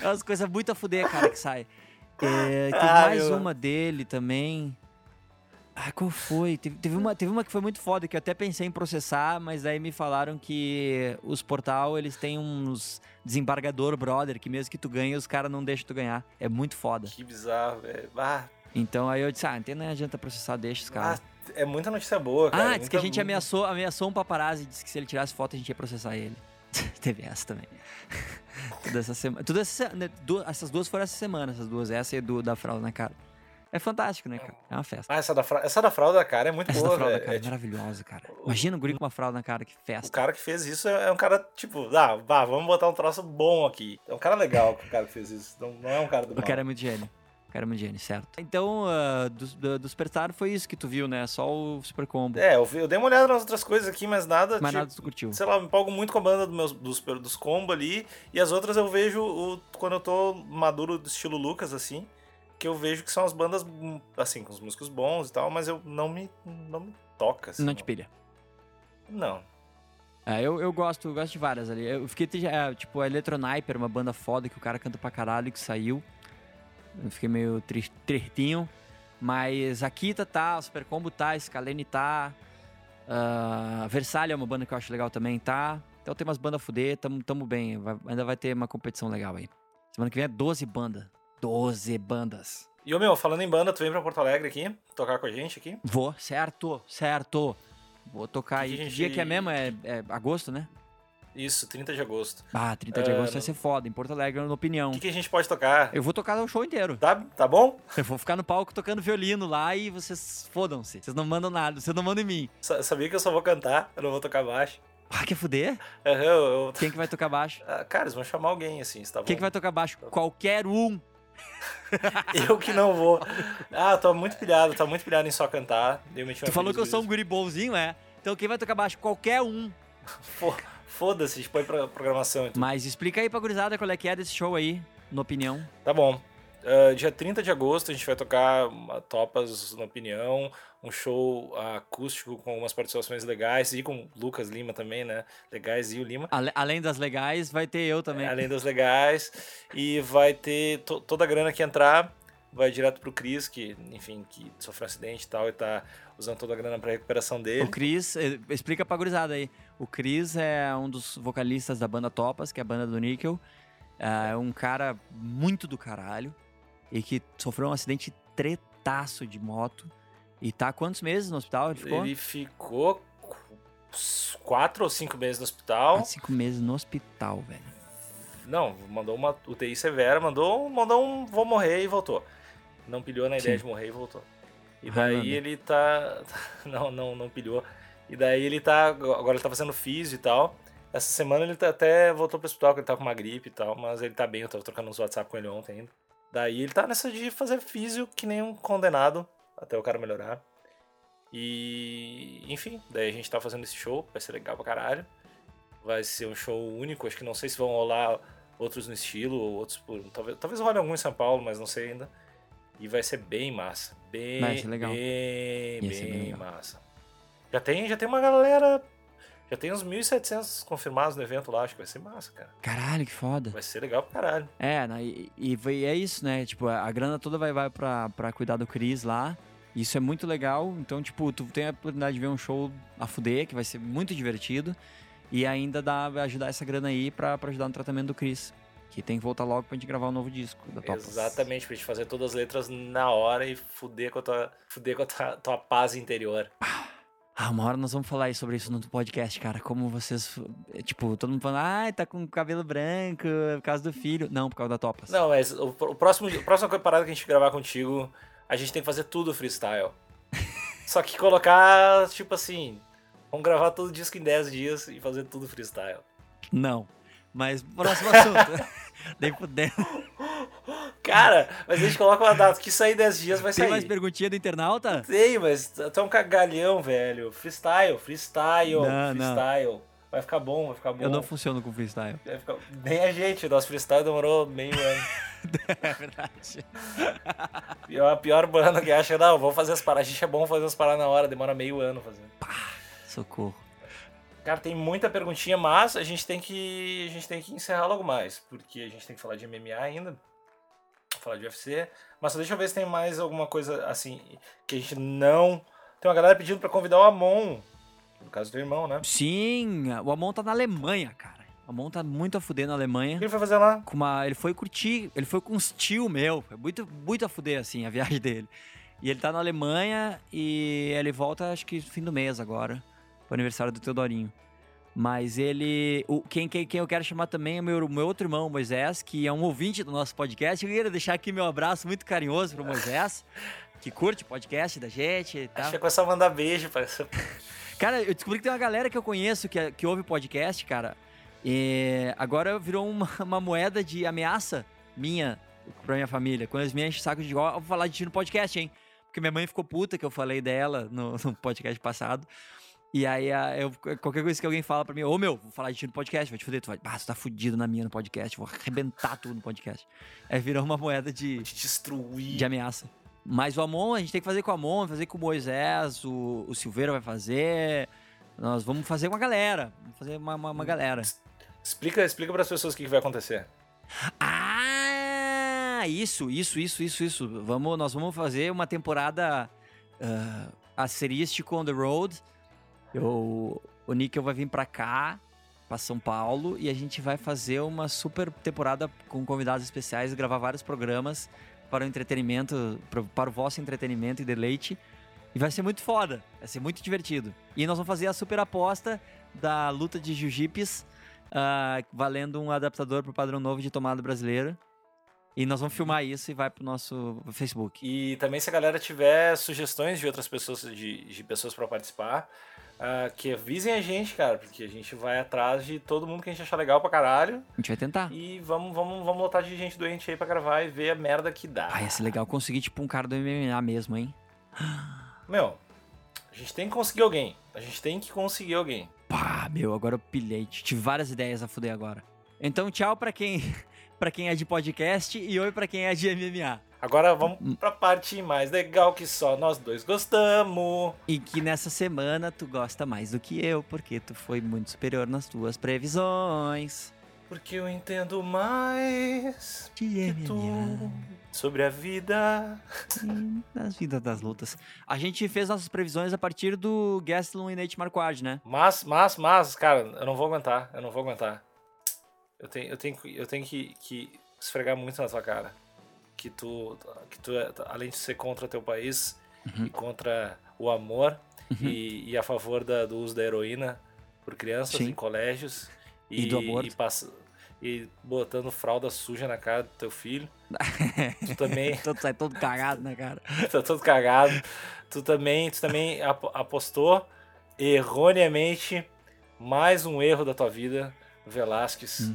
Speaker 1: É umas coisas muito a fuder, cara, que sai. É,
Speaker 2: Ah,
Speaker 1: mais
Speaker 2: meu.
Speaker 1: uma dele também. Ah, qual foi? Teve, teve uma, teve uma que foi muito foda, que eu até pensei em processar, mas aí me falaram que os portal, eles têm uns desembargador brother, que mesmo que tu ganhe, os caras não deixam tu ganhar. É muito foda.
Speaker 2: Que bizarro, velho. Ah,
Speaker 1: Então aí eu disse, ah, não adianta processar, deixa os caras.
Speaker 2: ah, é muita notícia boa, cara.
Speaker 1: Ah, disse que a gente ameaçou, ameaçou um paparazzi e disse que se ele tirasse foto a gente ia processar ele. Teve essa também. Tudo essa semana. Tudo essa, né, essas duas foram essa semana, essas duas, essa e do, da fralda na cara. É fantástico, né, cara? É uma festa.
Speaker 2: Ah, essa da, fra... essa da fralda, cara, é muito
Speaker 1: Essa
Speaker 2: boa,
Speaker 1: da fralda cara
Speaker 2: É,
Speaker 1: é
Speaker 2: tipo,
Speaker 1: maravilhosa, cara. Imagina um guri com uma fralda na cara, que
Speaker 2: o
Speaker 1: festa.
Speaker 2: cara que fez isso é é um cara, tipo, ah, vá, vamos botar um troço bom aqui. É um cara legal o cara que fez isso. Não, não é um cara do
Speaker 1: O
Speaker 2: mal.
Speaker 1: cara é muito gênio. O cara é muito gênio, certo. Então, ah, do, do, do Superstar foi isso que tu viu, né? Só o Super Combo.
Speaker 2: É, eu, vi- eu dei uma olhada nas outras coisas aqui, mas nada,
Speaker 1: Mas
Speaker 2: tipo,
Speaker 1: nada tu curtiu.
Speaker 2: sei lá, eu me empolgo muito com a banda do meus, dos, dos combo ali, e as outras eu vejo o- quando eu tô maduro do estilo Lucas, assim, que eu vejo que são as bandas, assim, com os músicos bons e tal, mas eu não me, não me toca, assim.
Speaker 1: Não te pilha.
Speaker 2: Não.
Speaker 1: É, eu, eu gosto, eu gosto de várias ali. Eu fiquei, é, tipo, a Electroniper, uma banda foda que o cara canta pra caralho que saiu. Eu fiquei meio tri- tristinho. Mas a Kita tá, o Super Combo tá, Scalene tá. ah, Versalha é uma banda que eu acho legal também, tá. Então tem umas bandas a fuder, tamo, tamo bem. Vai- ainda vai ter uma competição legal aí. Semana que vem é 12 bandas. 12 bandas.
Speaker 2: E, ô meu, falando em banda, tu vem pra Porto Alegre aqui, tocar com a gente aqui?
Speaker 1: Vou, certo, certo. Vou tocar aí.
Speaker 2: a
Speaker 1: Que
Speaker 2: gente-
Speaker 1: dia que é mesmo? É, é agosto, né?
Speaker 2: Isso, 30 de agosto.
Speaker 1: Ah, 30 de
Speaker 2: Ah,
Speaker 1: agosto vai ser foda, em Porto Alegre, na opinião.
Speaker 2: O que, que a gente pode tocar?
Speaker 1: Eu vou tocar o show inteiro.
Speaker 2: Tá, tá bom?
Speaker 1: Eu vou ficar no palco tocando violino lá e vocês fodam-se. Vocês não mandam nada, vocês não mandam em mim.
Speaker 2: Sa- Sabia que eu só vou cantar, eu não vou tocar baixo.
Speaker 1: Ah, quer fuder?
Speaker 2: Aham, eu,
Speaker 1: Quem que vai tocar baixo?
Speaker 2: Ah, Cara, eles vão chamar alguém, assim, tá bom.
Speaker 1: Quem que vai tocar baixo? Qualquer um.
Speaker 2: Eu que não vou. Ah, tô muito pilhado, tô muito pilhado em só cantar. Eu meti
Speaker 1: Tu falou que eu sou um guri bonzinho, é? Então quem vai tocar baixo? Qualquer um.
Speaker 2: Fo- Foda-se, a gente põe pra programação. Então.
Speaker 1: Mas explica aí pra gurizada qual é que é desse show aí, na opinião.
Speaker 2: Tá bom. Ah, dia 30 de agosto a gente vai tocar uma Topas na Opinião, um show acústico com algumas participações legais e com o Lucas Lima também, né? Legais e o Lima.
Speaker 1: Além das legais, vai ter eu também.
Speaker 2: Além das legais. E vai ter to- toda a grana que entrar, vai direto pro Cris, que, enfim, que sofreu um acidente e tal, e tá usando toda a grana pra recuperação dele.
Speaker 1: O Cris, eh, explica pra gurizada aí. O Cris é um dos vocalistas da banda Topas, que é a banda do Nickel. É um cara muito do caralho e que sofreu um acidente tretaço de moto. E tá quantos meses no hospital? Ele ficou?
Speaker 2: Ele ficou qu- quatro ou cinco meses no hospital.
Speaker 1: Há cinco meses no hospital, velho.
Speaker 2: Não, mandou uma UTI severa, mandou, mandou um vou morrer e voltou. Não pilhou na ideia
Speaker 1: Sim.
Speaker 2: de morrer e voltou. E daí ele tá. Não, não, não pilhou. E daí ele tá. Agora ele tá fazendo físio e tal. Essa semana ele tá- até voltou pro hospital, porque ele tá com uma gripe e tal, mas ele tá bem, eu tava trocando uns WhatsApp com ele ontem ainda. Daí ele tá nessa de fazer físio que nem um condenado, até o cara melhorar. E. Enfim, daí a gente tá fazendo esse show, vai ser legal pra caralho. Vai ser um show único, acho que não sei se vão rolar outros no estilo, ou outros por. Talvez, talvez role algum em São Paulo, mas não sei ainda. E vai ser bem massa. Bem,
Speaker 1: legal.
Speaker 2: bem,
Speaker 1: bem
Speaker 2: bem
Speaker 1: legal.
Speaker 2: massa. Já tem, já tem uma galera. Já tem uns 1.700 confirmados no evento lá, acho que vai ser massa, cara.
Speaker 1: Caralho, que foda.
Speaker 2: Vai ser legal pra caralho.
Speaker 1: É, né, e, e é isso, né? Tipo, a, grana toda vai, vai pra, pra cuidar do Cris lá. Isso é muito legal. Então, tipo, tu tem a oportunidade de ver um show a fuder, que vai ser muito divertido. E ainda dá, vai ajudar essa grana aí pra, pra ajudar no tratamento do Cris. Que tem que voltar logo pra gente gravar um novo disco da Topas.
Speaker 2: Exatamente, pra gente fazer todas as letras na hora e fuder com a tua, fuder com a tua, tua paz interior.
Speaker 1: Ah, uma hora nós vamos falar aí sobre isso no podcast, cara. Como vocês. Tipo, todo mundo falando, ai, tá com cabelo branco por causa do filho. Não, por causa da Topas.
Speaker 2: Não, mas o, o próximo, a próxima parada que a gente gravar contigo, a gente tem que fazer tudo freestyle. Só que colocar, tipo assim, vamos gravar todo o disco em 10 dias e fazer tudo freestyle.
Speaker 1: Não. Mas próximo assunto. Nem fudendo.
Speaker 2: Cara, mas a gente coloca uma data que sair 10 dias vai
Speaker 1: Tem
Speaker 2: sair.
Speaker 1: mais perguntinha do internauta?
Speaker 2: Tem, mas é um cagalhão, velho. Freestyle, freestyle,
Speaker 1: Não, não.
Speaker 2: freestyle. Vai ficar bom, vai ficar bom.
Speaker 1: Eu não funciono com freestyle.
Speaker 2: Ficar- Nem a gente, nosso freestyle demorou meio ano.
Speaker 1: É verdade.
Speaker 2: Pior, a pior banda que acha, não, vamos fazer as paradas. A gente é bom fazer as paradas na hora, demora meio ano fazendo.
Speaker 1: Socorro.
Speaker 2: Cara, tem muita perguntinha, mas a gente tem que a gente tem que encerrar logo mais, porque a gente tem que falar de MMA ainda, falar de UFC, mas só deixa eu ver se tem mais alguma coisa assim que a gente não tem uma galera pedindo pra convidar o Amon, no caso do irmão, né?
Speaker 1: Sim, o Amon tá na Alemanha, cara. O Amon tá muito a fuder na
Speaker 2: O
Speaker 1: Alemanha.
Speaker 2: que ele foi fazer lá?
Speaker 1: Com uma, ele foi curtir, ele foi com uns tio meu. Foi muito, muito a fuder, assim, a viagem dele. E ele tá na Alemanha e ele volta, acho que fim do mês agora, aniversário do Teodorinho. Mas ele. O, quem, quem, quem eu quero chamar também é o meu, meu outro irmão, Moisés, que é um ouvinte do nosso podcast. Eu queria deixar aqui meu abraço muito carinhoso pro Moisés, que curte o podcast da gente e tal.
Speaker 2: Que é essa mandar beijo, parece.
Speaker 1: Cara, eu descobri que tem uma galera que eu conheço que, que ouve podcast, cara. E agora virou uma, uma moeda de ameaça minha pra minha família. Quando eles me enchem o saco de ó, eu vou falar de ti no podcast, hein? Porque minha mãe ficou puta que eu falei dela no, no podcast passado. E aí, eu, qualquer coisa que alguém fala pra mim, ô meu, vou falar de ti no podcast, vai te fuder. Tu vai, ah, tu tá fudido na minha no podcast, vou arrebentar tudo no podcast. Aí virou uma moeda de,
Speaker 2: Te destruir.
Speaker 1: de ameaça. Mas o Amon, a gente tem que fazer com o Amon, fazer com o Moisés, o, o Silveira vai fazer. Nós vamos fazer com a galera. Vamos fazer uma, uma, uma galera.
Speaker 2: Explica, explica para as pessoas o que que vai acontecer.
Speaker 1: Ah, isso, isso, isso, isso, isso. Vamos, nós vamos fazer uma temporada uh, asterístico on the road. Eu, o Níquel vai vir pra cá, pra São Paulo, e a gente vai fazer uma super temporada com convidados especiais, gravar vários programas para o entretenimento, para, para o vosso entretenimento e deleite. E vai ser muito foda, vai ser muito divertido. E nós vamos fazer a super aposta da luta de jiu-jitsu, ah, valendo um adaptador pro padrão novo de tomada brasileira. E nós vamos filmar isso e vai pro nosso Facebook.
Speaker 2: E também se a galera tiver sugestões de outras pessoas, de, de pessoas para participar, ah, que avisem a gente, cara, porque a gente vai atrás de todo mundo que a gente achar legal pra caralho.
Speaker 1: A gente vai tentar.
Speaker 2: E vamos, vamos, vamos lotar de gente doente aí pra gravar e ver a merda que dá.
Speaker 1: Ah, ia ser legal conseguir, tipo, um cara do MMA mesmo, hein?
Speaker 2: Meu, a gente tem que conseguir alguém. A gente tem que conseguir alguém.
Speaker 1: Pá, meu, agora eu pilhei. Tive várias ideias a fuder agora. Então, tchau pra quem, pra quem é de podcast e oi pra quem é de MMA.
Speaker 2: Agora vamos pra parte mais legal que só nós dois gostamos.
Speaker 1: E que nessa semana tu gosta mais do que eu, porque tu foi muito superior nas tuas previsões.
Speaker 2: Porque eu entendo mais
Speaker 1: De
Speaker 2: que tu sobre a vida.
Speaker 1: Sim, nas vidas das lutas. A gente fez nossas previsões a partir do Gastelum e Nate Marquardt, né?
Speaker 2: Mas, mas, mas, cara, eu não vou aguentar. Eu não vou aguentar. Eu tenho, eu tenho, que- eu tenho que, que esfregar muito na tua cara. Que tu, que tu é- além de ser contra teu país
Speaker 1: Uhum.
Speaker 2: e contra o amor e, e a favor da- do uso da heroína por crianças
Speaker 1: Sim.
Speaker 2: em colégios
Speaker 1: E do aborto.
Speaker 2: e, passa- e botando fralda suja na cara do teu filho. tu também.
Speaker 1: todo, sai todo cagado, né, cara?
Speaker 2: tá todo cagado. Tu também, tu também apostou erroneamente mais um erro da tua vida, Velasquez. Hum.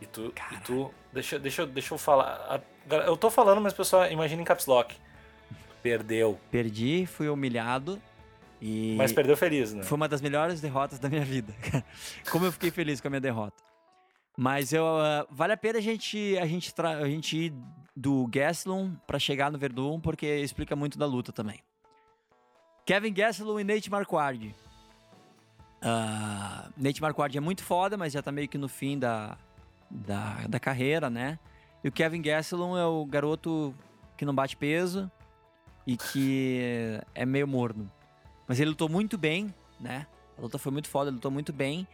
Speaker 2: E tu, e tu deixa, deixa, deixa eu falar. Eu tô falando, mas pessoal, imagina em caps lock. Perdeu.
Speaker 1: Perdi, fui humilhado. E
Speaker 2: mas perdeu feliz, né?
Speaker 1: Foi uma das melhores derrotas da minha vida. Como eu fiquei feliz com a minha derrota. Mas eu, uh, vale a pena a gente, a gente, a gente ir do Gastelum para chegar no Verdun, porque explica muito da luta também. Kevin Gastelum e Nate Marquardt. Uh, Nate Marquardt é muito foda, mas já tá meio que no fim da, da, da carreira, né? E o Kevin Gastelum é o garoto que não bate peso e que é meio morno. Mas ele lutou muito bem, né? A luta foi muito foda, ele lutou muito bem.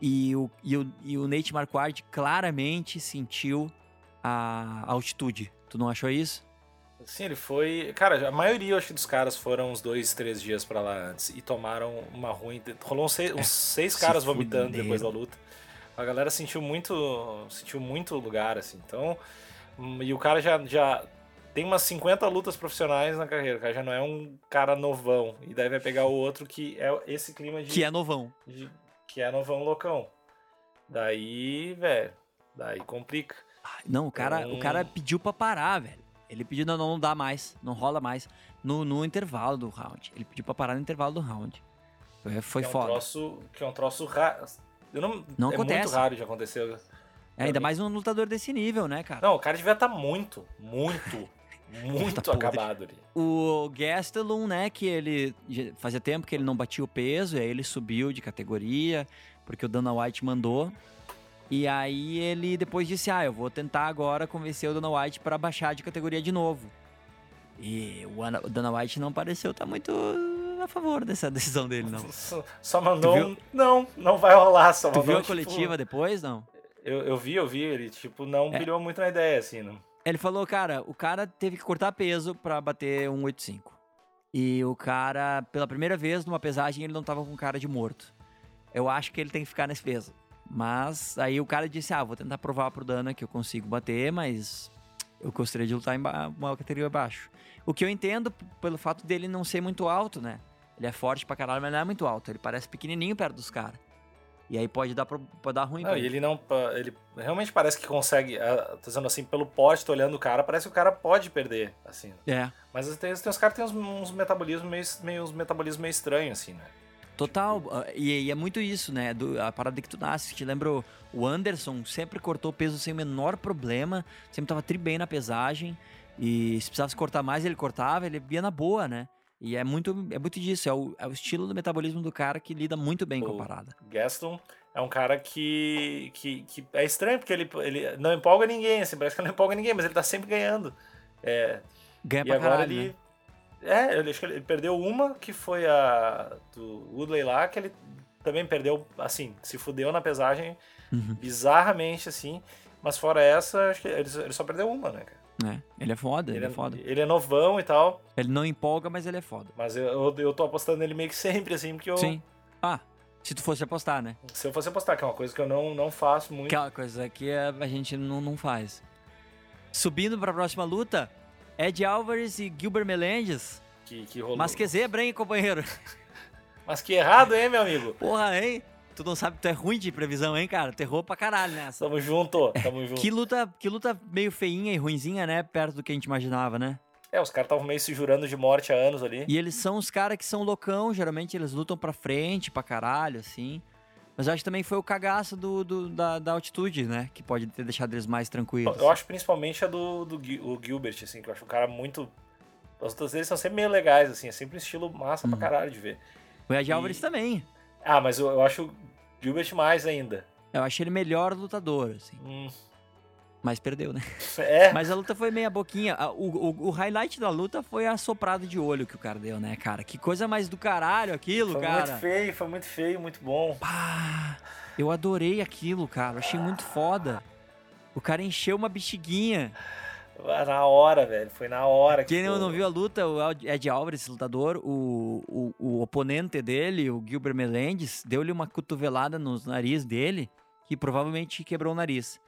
Speaker 1: E o, e o, e o Nate Marquardt claramente sentiu a altitude. Tu não achou isso?
Speaker 2: Sim, ele foi. Cara, a maioria, acho que dos caras foram uns dois, três dias para lá antes e tomaram uma ruim. Rolou uns seis, uns é, seis caras vomitando depois da luta a galera sentiu muito, sentiu muito lugar, assim. Então, hum, e o cara já, já tem umas 50 lutas profissionais na carreira, o cara já não é um cara novão. E daí vai pegar o outro que é esse clima de.
Speaker 1: Que é novão.
Speaker 2: De, que é novão loucão. Daí, velho, daí complica.
Speaker 1: Não, o cara, então... o cara pediu pra parar, velho. Ele pediu, não, não dá mais, não rola mais. No, no intervalo do round. Ele pediu pra parar no intervalo do round. Foi,
Speaker 2: que é um
Speaker 1: foda.
Speaker 2: Troço, que é um troço raro eu não,
Speaker 1: não
Speaker 2: é
Speaker 1: acontece.
Speaker 2: muito raro de acontecer.
Speaker 1: É, ainda mais um lutador desse nível, né, cara?
Speaker 2: Não, o cara devia estar tá muito, muito, muito tá acabado ali.
Speaker 1: O Gastelum, né, que ele fazia tempo que ele não batia o peso, e aí ele subiu de categoria, porque o Dana White mandou. E aí ele depois disse: "Ah, eu vou tentar agora convencer o Dana White para baixar de categoria de novo". E o Dana White não pareceu estar tá muito a favor dessa decisão dele, não.
Speaker 2: Só mandou um, não, não vai rolar. Só
Speaker 1: tu viu a
Speaker 2: tipo,
Speaker 1: coletiva depois, não?
Speaker 2: Eu, eu vi, eu vi, ele tipo não é. pirou muito na ideia, assim, não.
Speaker 1: Ele falou, cara, o cara teve que cortar peso pra bater 185. E o cara, pela primeira vez numa pesagem, ele não tava com cara de morto. Eu acho que ele tem que ficar nesse peso. Mas aí o cara disse: Ah, vou tentar provar pro Dana que eu consigo bater, mas eu gostaria de lutar em uma categoria abaixo. O que eu entendo pelo fato dele não ser muito alto, né? Ele é forte pra caralho, mas não é muito alto. Ele parece pequenininho perto dos caras. E aí pode dar, pode dar ruim
Speaker 2: não, pra ele. ele não. Ele realmente parece que consegue. Tô dizendo assim, pelo poste, tô olhando o cara, parece que o cara pode perder, assim.
Speaker 1: É.
Speaker 2: Mas tem, tem os caras que tem uns, uns metabolismos meio, meio, uns metabolismos meio estranhos, assim, né?
Speaker 1: Total, ah, e, e, é muito isso, né? Do, a parada que tu nasce. Te lembro, o Anderson sempre cortou peso sem o menor problema, sempre tava tri bem na pesagem. E se precisasse cortar mais, ele cortava, ele ia na boa, né? E é muito, é muito disso, é o, é o estilo do metabolismo do cara que lida muito bem o com a parada.
Speaker 2: Gaston é um cara que, que, que é estranho, porque ele, ele não empolga ninguém, assim, parece que não empolga ninguém, mas ele tá sempre ganhando. É,
Speaker 1: Ganha e pra agora caralho,
Speaker 2: ele.
Speaker 1: Né?
Speaker 2: É, eu acho que ele perdeu uma, que foi a do Woodley lá, que ele também perdeu, assim, se fudeu na pesagem uhum. bizarramente, assim. Mas fora essa, acho que ele, ele só perdeu uma, né, cara?
Speaker 1: É, ele é foda, ele, ele é, é foda.
Speaker 2: Ele é novão e tal.
Speaker 1: Ele não empolga, mas ele é foda.
Speaker 2: Mas eu, eu, eu tô apostando nele meio que sempre, assim, porque eu.
Speaker 1: Sim. Ah, se tu fosse apostar, né?
Speaker 2: Se eu fosse apostar, que é uma coisa que eu não, não faço muito. Que
Speaker 1: é uma coisa que a gente não, não faz. Subindo pra próxima luta, Ed Álvares e Gilbert Melendez.
Speaker 2: Que, que rolou.
Speaker 1: Mas que zebra, hein, companheiro?
Speaker 2: Mas que errado, hein, meu amigo?
Speaker 1: Porra, hein? Tu não sabe, tu é ruim de previsão, hein, cara? Tu errou pra caralho nessa.
Speaker 2: Tamo junto, tamo junto.
Speaker 1: que, luta, que luta meio feinha e ruinzinha, né? Perto do que a gente imaginava, né?
Speaker 2: É, os caras estavam meio se jurando de morte há anos ali.
Speaker 1: E eles são os caras que são loucão, geralmente eles lutam pra frente, pra caralho, assim. Mas eu acho que também foi o cagaço do, do da, da, altitude, né? Que pode ter deixado eles mais tranquilos.
Speaker 2: Eu, eu acho principalmente a do, do o Gilbert, assim, que eu acho um cara muito. As lutas deles são sempre meio legais, assim, é sempre um estilo massa uhum. pra caralho de ver.
Speaker 1: O Ed e... Álvares também.
Speaker 2: Ah, mas eu, eu acho Gilbert mais ainda.
Speaker 1: Eu achei ele melhor lutador, assim.
Speaker 2: Hum.
Speaker 1: Mas perdeu, né?
Speaker 2: É.
Speaker 1: Mas a luta foi meia boquinha. O, o, o, highlight da luta foi a soprada de olho que o cara deu, né, cara? Que coisa mais do caralho aquilo,
Speaker 2: foi
Speaker 1: cara.
Speaker 2: Foi muito feio, foi muito feio, muito bom.
Speaker 1: Pá, eu adorei aquilo, cara. achei muito foda. O cara encheu uma bexiguinha.
Speaker 2: Na hora, velho. Foi na hora.
Speaker 1: Quem não, não viu a luta, o Ed esse lutador, o, o, o oponente dele, o Gilbert Melendez, deu-lhe uma cotovelada no nariz dele que provavelmente quebrou o nariz.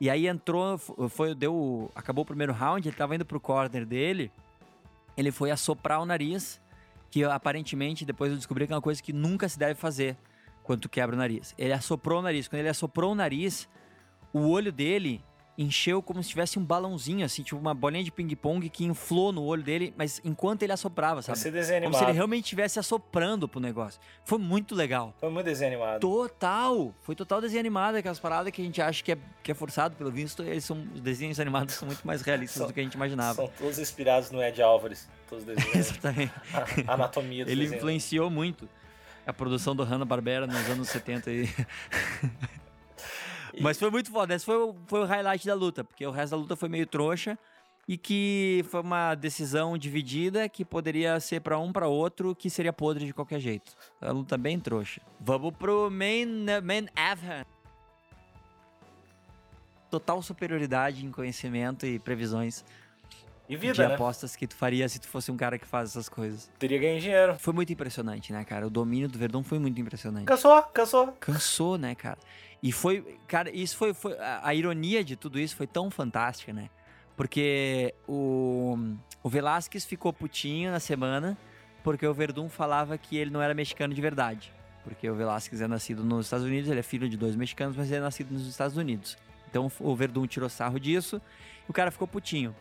Speaker 1: E aí entrou, foi, deu, acabou o primeiro round, ele tava indo pro corner dele, ele foi assoprar o nariz, que aparentemente depois eu descobri que é uma coisa que nunca se deve fazer quando tu quebra o nariz. Ele assoprou o nariz, quando ele assoprou o nariz, o olho dele encheu como se tivesse um balãozinho, assim, tipo uma bolinha de ping-pong que inflou no olho dele, mas enquanto ele assoprava, sabe?
Speaker 2: Desenho
Speaker 1: Como se ele realmente estivesse assoprando pro negócio. Foi muito legal.
Speaker 2: Foi muito desenho animado.
Speaker 1: Total! Foi total desenho animado, aquelas paradas que a gente acha que é, que é forçado, pelo visto, eles são. Os desenhos animados são muito mais realistas
Speaker 2: São-
Speaker 1: do que a gente imaginava.
Speaker 2: São todos inspirados no Ed Álvares. Todos os desenhos.
Speaker 1: Exatamente.
Speaker 2: a anatomia do
Speaker 1: Ele
Speaker 2: desenho.
Speaker 1: influenciou muito a produção do Hanna-Barbera nos anos 70 e... Mas foi muito foda. Esse foi, o- foi o highlight da luta, porque o resto da luta foi meio trouxa e que foi uma decisão dividida que poderia ser pra um pra outro, que seria podre de qualquer jeito. A luta bem trouxa. Vamos pro main, main event. Total superioridade em conhecimento e previsões
Speaker 2: E
Speaker 1: de
Speaker 2: vida, né?
Speaker 1: apostas que tu faria se tu fosse um cara que faz essas coisas.
Speaker 2: Teria ganho dinheiro.
Speaker 1: Foi muito impressionante, né, cara? O domínio do Verdão foi muito impressionante.
Speaker 2: Cansou, cansou.
Speaker 1: Cansou, né, cara? E foi, cara, isso foi, foi a, ironia de tudo isso foi tão fantástica, né? Porque o, o Velasquez ficou putinho na semana porque o Verdun falava que ele não era mexicano de verdade. Porque o Velasquez é nascido nos Estados Unidos, ele é filho de dois mexicanos, mas ele é nascido nos Estados Unidos. Então o Verdun tirou sarro disso e o cara ficou putinho.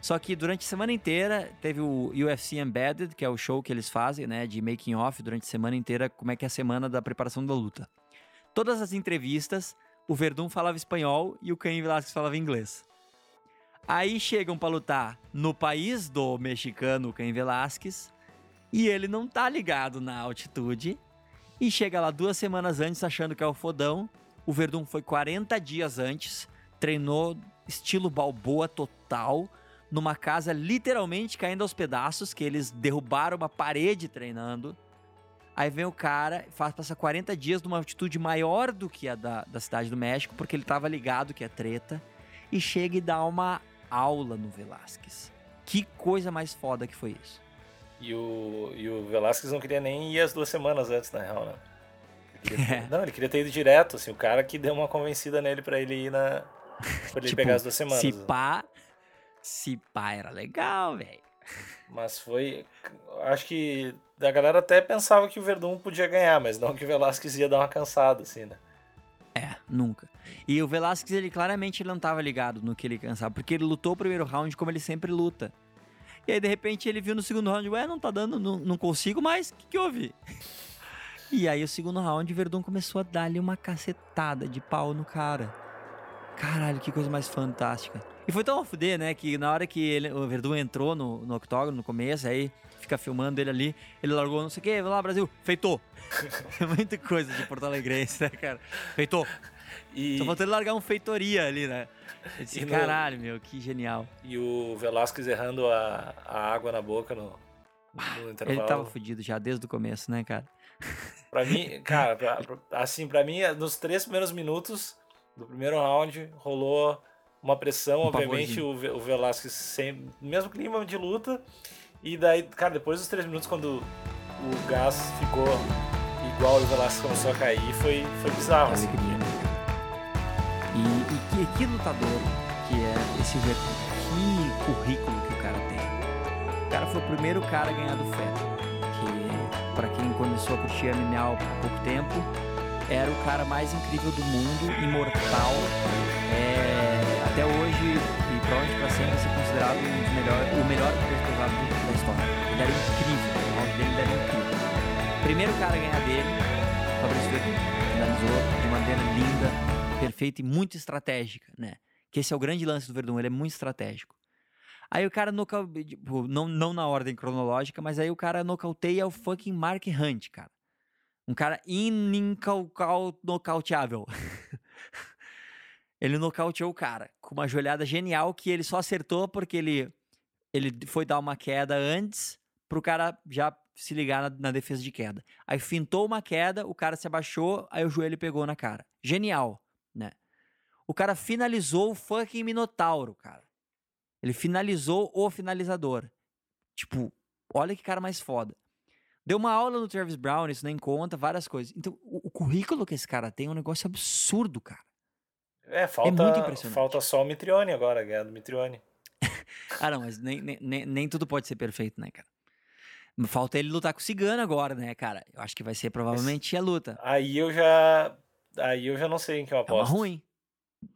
Speaker 1: Só que durante a semana inteira teve o UFC Embedded, que é o show que eles fazem, né, de making off durante a semana inteira, como é que é a semana da preparação da luta. Todas as entrevistas, o Verdun falava espanhol e o Caim Velasquez falava inglês. Aí chegam pra lutar no país do mexicano Caim Velasquez e ele não tá ligado na altitude e chega lá duas semanas antes achando que é o fodão. O Verdun foi 40 dias antes, treinou estilo balboa total, numa casa literalmente caindo aos pedaços, que eles derrubaram uma parede treinando. Aí vem o cara, faz passar 40 dias numa altitude maior do que a da, da cidade do México, porque ele tava ligado que é treta, e chega e dá uma aula no Velasquez. Que coisa mais foda que foi isso.
Speaker 2: E o, e o Velasquez não queria nem ir as duas semanas antes, na real, né? Ele queria ter- Não, ele queria ter ido direto, assim, o cara que deu uma convencida nele pra ele ir na. Pra ele
Speaker 1: Tipo,
Speaker 2: pegar as duas semanas.
Speaker 1: Se
Speaker 2: né?
Speaker 1: pá, se pá era legal, velho.
Speaker 2: Mas foi. Acho que a galera até pensava que o Verdun podia ganhar, mas não que o Velasquez ia dar uma cansada, assim, né?
Speaker 1: É, nunca. E o Velasquez, ele claramente ele não tava ligado no que ele cansava, porque ele lutou o primeiro round como ele sempre luta. E aí, de repente, ele viu no segundo round, ué, não tá dando, não, não consigo mais, o que, que houve? E aí, o segundo round, o Verdun começou a dar-lhe uma cacetada de pau no cara. Caralho, que coisa mais fantástica. E foi tão a fuder, né, que na hora que ele, o Verdun entrou no, no octógono no começo, aí fica filmando ele ali, ele largou não sei o que, vai lá, Brasil, feitou. É muita coisa de Porto Alegrense, né, cara? Feitou.
Speaker 2: E,
Speaker 1: Só ele largar um feitoria ali, né? Eu disse,
Speaker 2: no-
Speaker 1: caralho, meu, que genial.
Speaker 2: e o Velasquez errando a, a água na boca no, no intervalo.
Speaker 1: Ele tava fudido já desde o começo, né, cara?
Speaker 2: Pra mim, cara, pra- pra- assim, pra mim, nos três primeiros minutos do primeiro round, rolou uma pressão,
Speaker 1: Um
Speaker 2: obviamente, o, Ve- o Velasquez sem mesmo clima de luta. E daí, cara, depois dos três minutos, quando o gás ficou igual e o Velasquez começou a cair, foi, foi bizarro. assim.
Speaker 1: Cara? E, e que, lutador que é esse Verdun? Que currículo que o cara tem. O cara foi o primeiro cara a ganhar do Feta. Que, pra quem começou a curtir MMA há pouco tempo, era o cara mais incrível do mundo, imortal. É, até hoje, e provavelmente pra sempre, vai ser considerado um dos melhores, o melhor pesado da história. Ele era incrível, o round dele era incrível. Primeiro cara a ganhar dele, Fabrício Verdun. Finalizou de maneira linda, perfeita e muito estratégica, né? Que esse é o grande lance do Verdun, ele é muito estratégico. Aí o cara nocauteia, tipo, não, não na ordem cronológica, mas aí o cara nocauteia o fucking Mark Hunt, cara. Um cara ininocauteável. ele nocauteou o cara com uma joelhada genial que ele só acertou porque ele, ele foi dar uma queda antes pro cara já se ligar na, na defesa de queda. Aí fintou uma queda, o cara se abaixou, aí o joelho pegou na cara. Genial, né? O cara finalizou o fucking Minotauro, cara. Ele finalizou o finalizador. Tipo, olha que cara mais foda. Deu uma aula no Travis Brown, isso nem conta, várias coisas. Então, o, o currículo que esse cara tem é um negócio absurdo, cara.
Speaker 2: É, falta,
Speaker 1: muito impressionante.
Speaker 2: falta só o Mitrione agora, ganhar do Mitrione.
Speaker 1: Ah, não, mas nem, nem, nem, tudo pode ser perfeito, né, cara? Falta ele lutar com o Cigano agora, né, cara? Eu acho que vai ser provavelmente a luta.
Speaker 2: Aí eu já. Aí eu já não sei em que eu
Speaker 1: É uma
Speaker 2: aposto.
Speaker 1: ruim.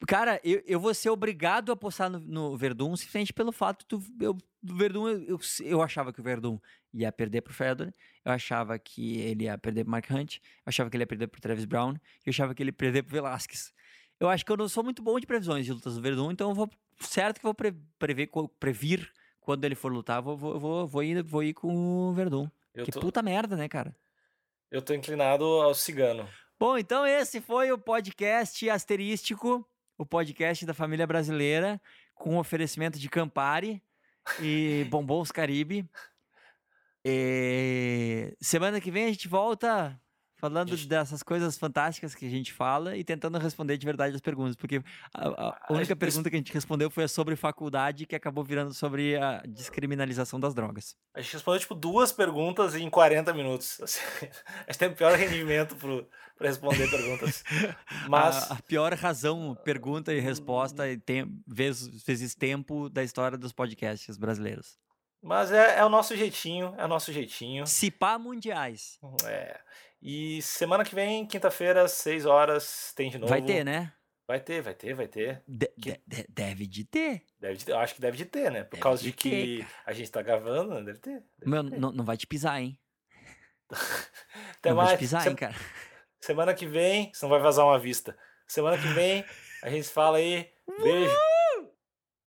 Speaker 1: Cara, eu, eu vou ser obrigado a apostar no, no Verdun simplesmente pelo fato do, eu, do Verdun. Eu, eu, eu achava que o Verdun ia perder pro Fedor. Eu achava que ele ia perder pro Mark Hunt. Eu achava que ele ia perder pro Travis Brown. Eu achava que ele ia perder pro Velasquez. Eu acho que eu não sou muito bom de previsões de lutas do Verdun, então eu vou. Certo que eu vou pre- prever, previr quando ele for lutar, vou, vou, vou, vou, ir, vou ir com o Verdun.
Speaker 2: Eu
Speaker 1: que
Speaker 2: tô,
Speaker 1: puta merda, né, cara?
Speaker 2: eu tô inclinado ao cigano.
Speaker 1: Bom, então esse foi o podcast asterístico, o podcast da família brasileira, com oferecimento de Campari e Bombons Caribe. E semana que vem a gente volta falando
Speaker 2: Gente.
Speaker 1: dessas coisas fantásticas que a gente fala e tentando responder de verdade as perguntas, porque a, a
Speaker 2: A
Speaker 1: única
Speaker 2: gente-
Speaker 1: pergunta que a gente respondeu foi a sobre faculdade, que acabou virando sobre a descriminalização das drogas.
Speaker 2: A gente respondeu, tipo, duas perguntas em 40 minutos. Assim, a gente tem o pior rendimento pro, pra responder perguntas. Mas.
Speaker 1: a, a pior razão, pergunta e resposta e tem, vezes, vezes tempo da história dos podcasts brasileiros.
Speaker 2: Mas é, é o nosso jeitinho, é o nosso jeitinho.
Speaker 1: Cipá mundiais.
Speaker 2: É. E semana que vem, quinta-feira, 6 horas, tem de novo.
Speaker 1: Vai ter, né?
Speaker 2: Vai ter, vai ter, vai ter.
Speaker 1: De- de- de- deve de ter.
Speaker 2: Deve de eu acho que deve de ter, né? Por
Speaker 1: Deve
Speaker 2: causa
Speaker 1: de
Speaker 2: que
Speaker 1: ter,
Speaker 2: a gente tá gravando, né? Deve ter. deve
Speaker 1: Meu,
Speaker 2: ter.
Speaker 1: não, não vai te pisar, hein?
Speaker 2: Até
Speaker 1: não vai
Speaker 2: mais.
Speaker 1: te pisar, hein, cara?
Speaker 2: Semana que vem, senão vai vazar uma vista. Semana que vem, a gente fala aí. Beijo.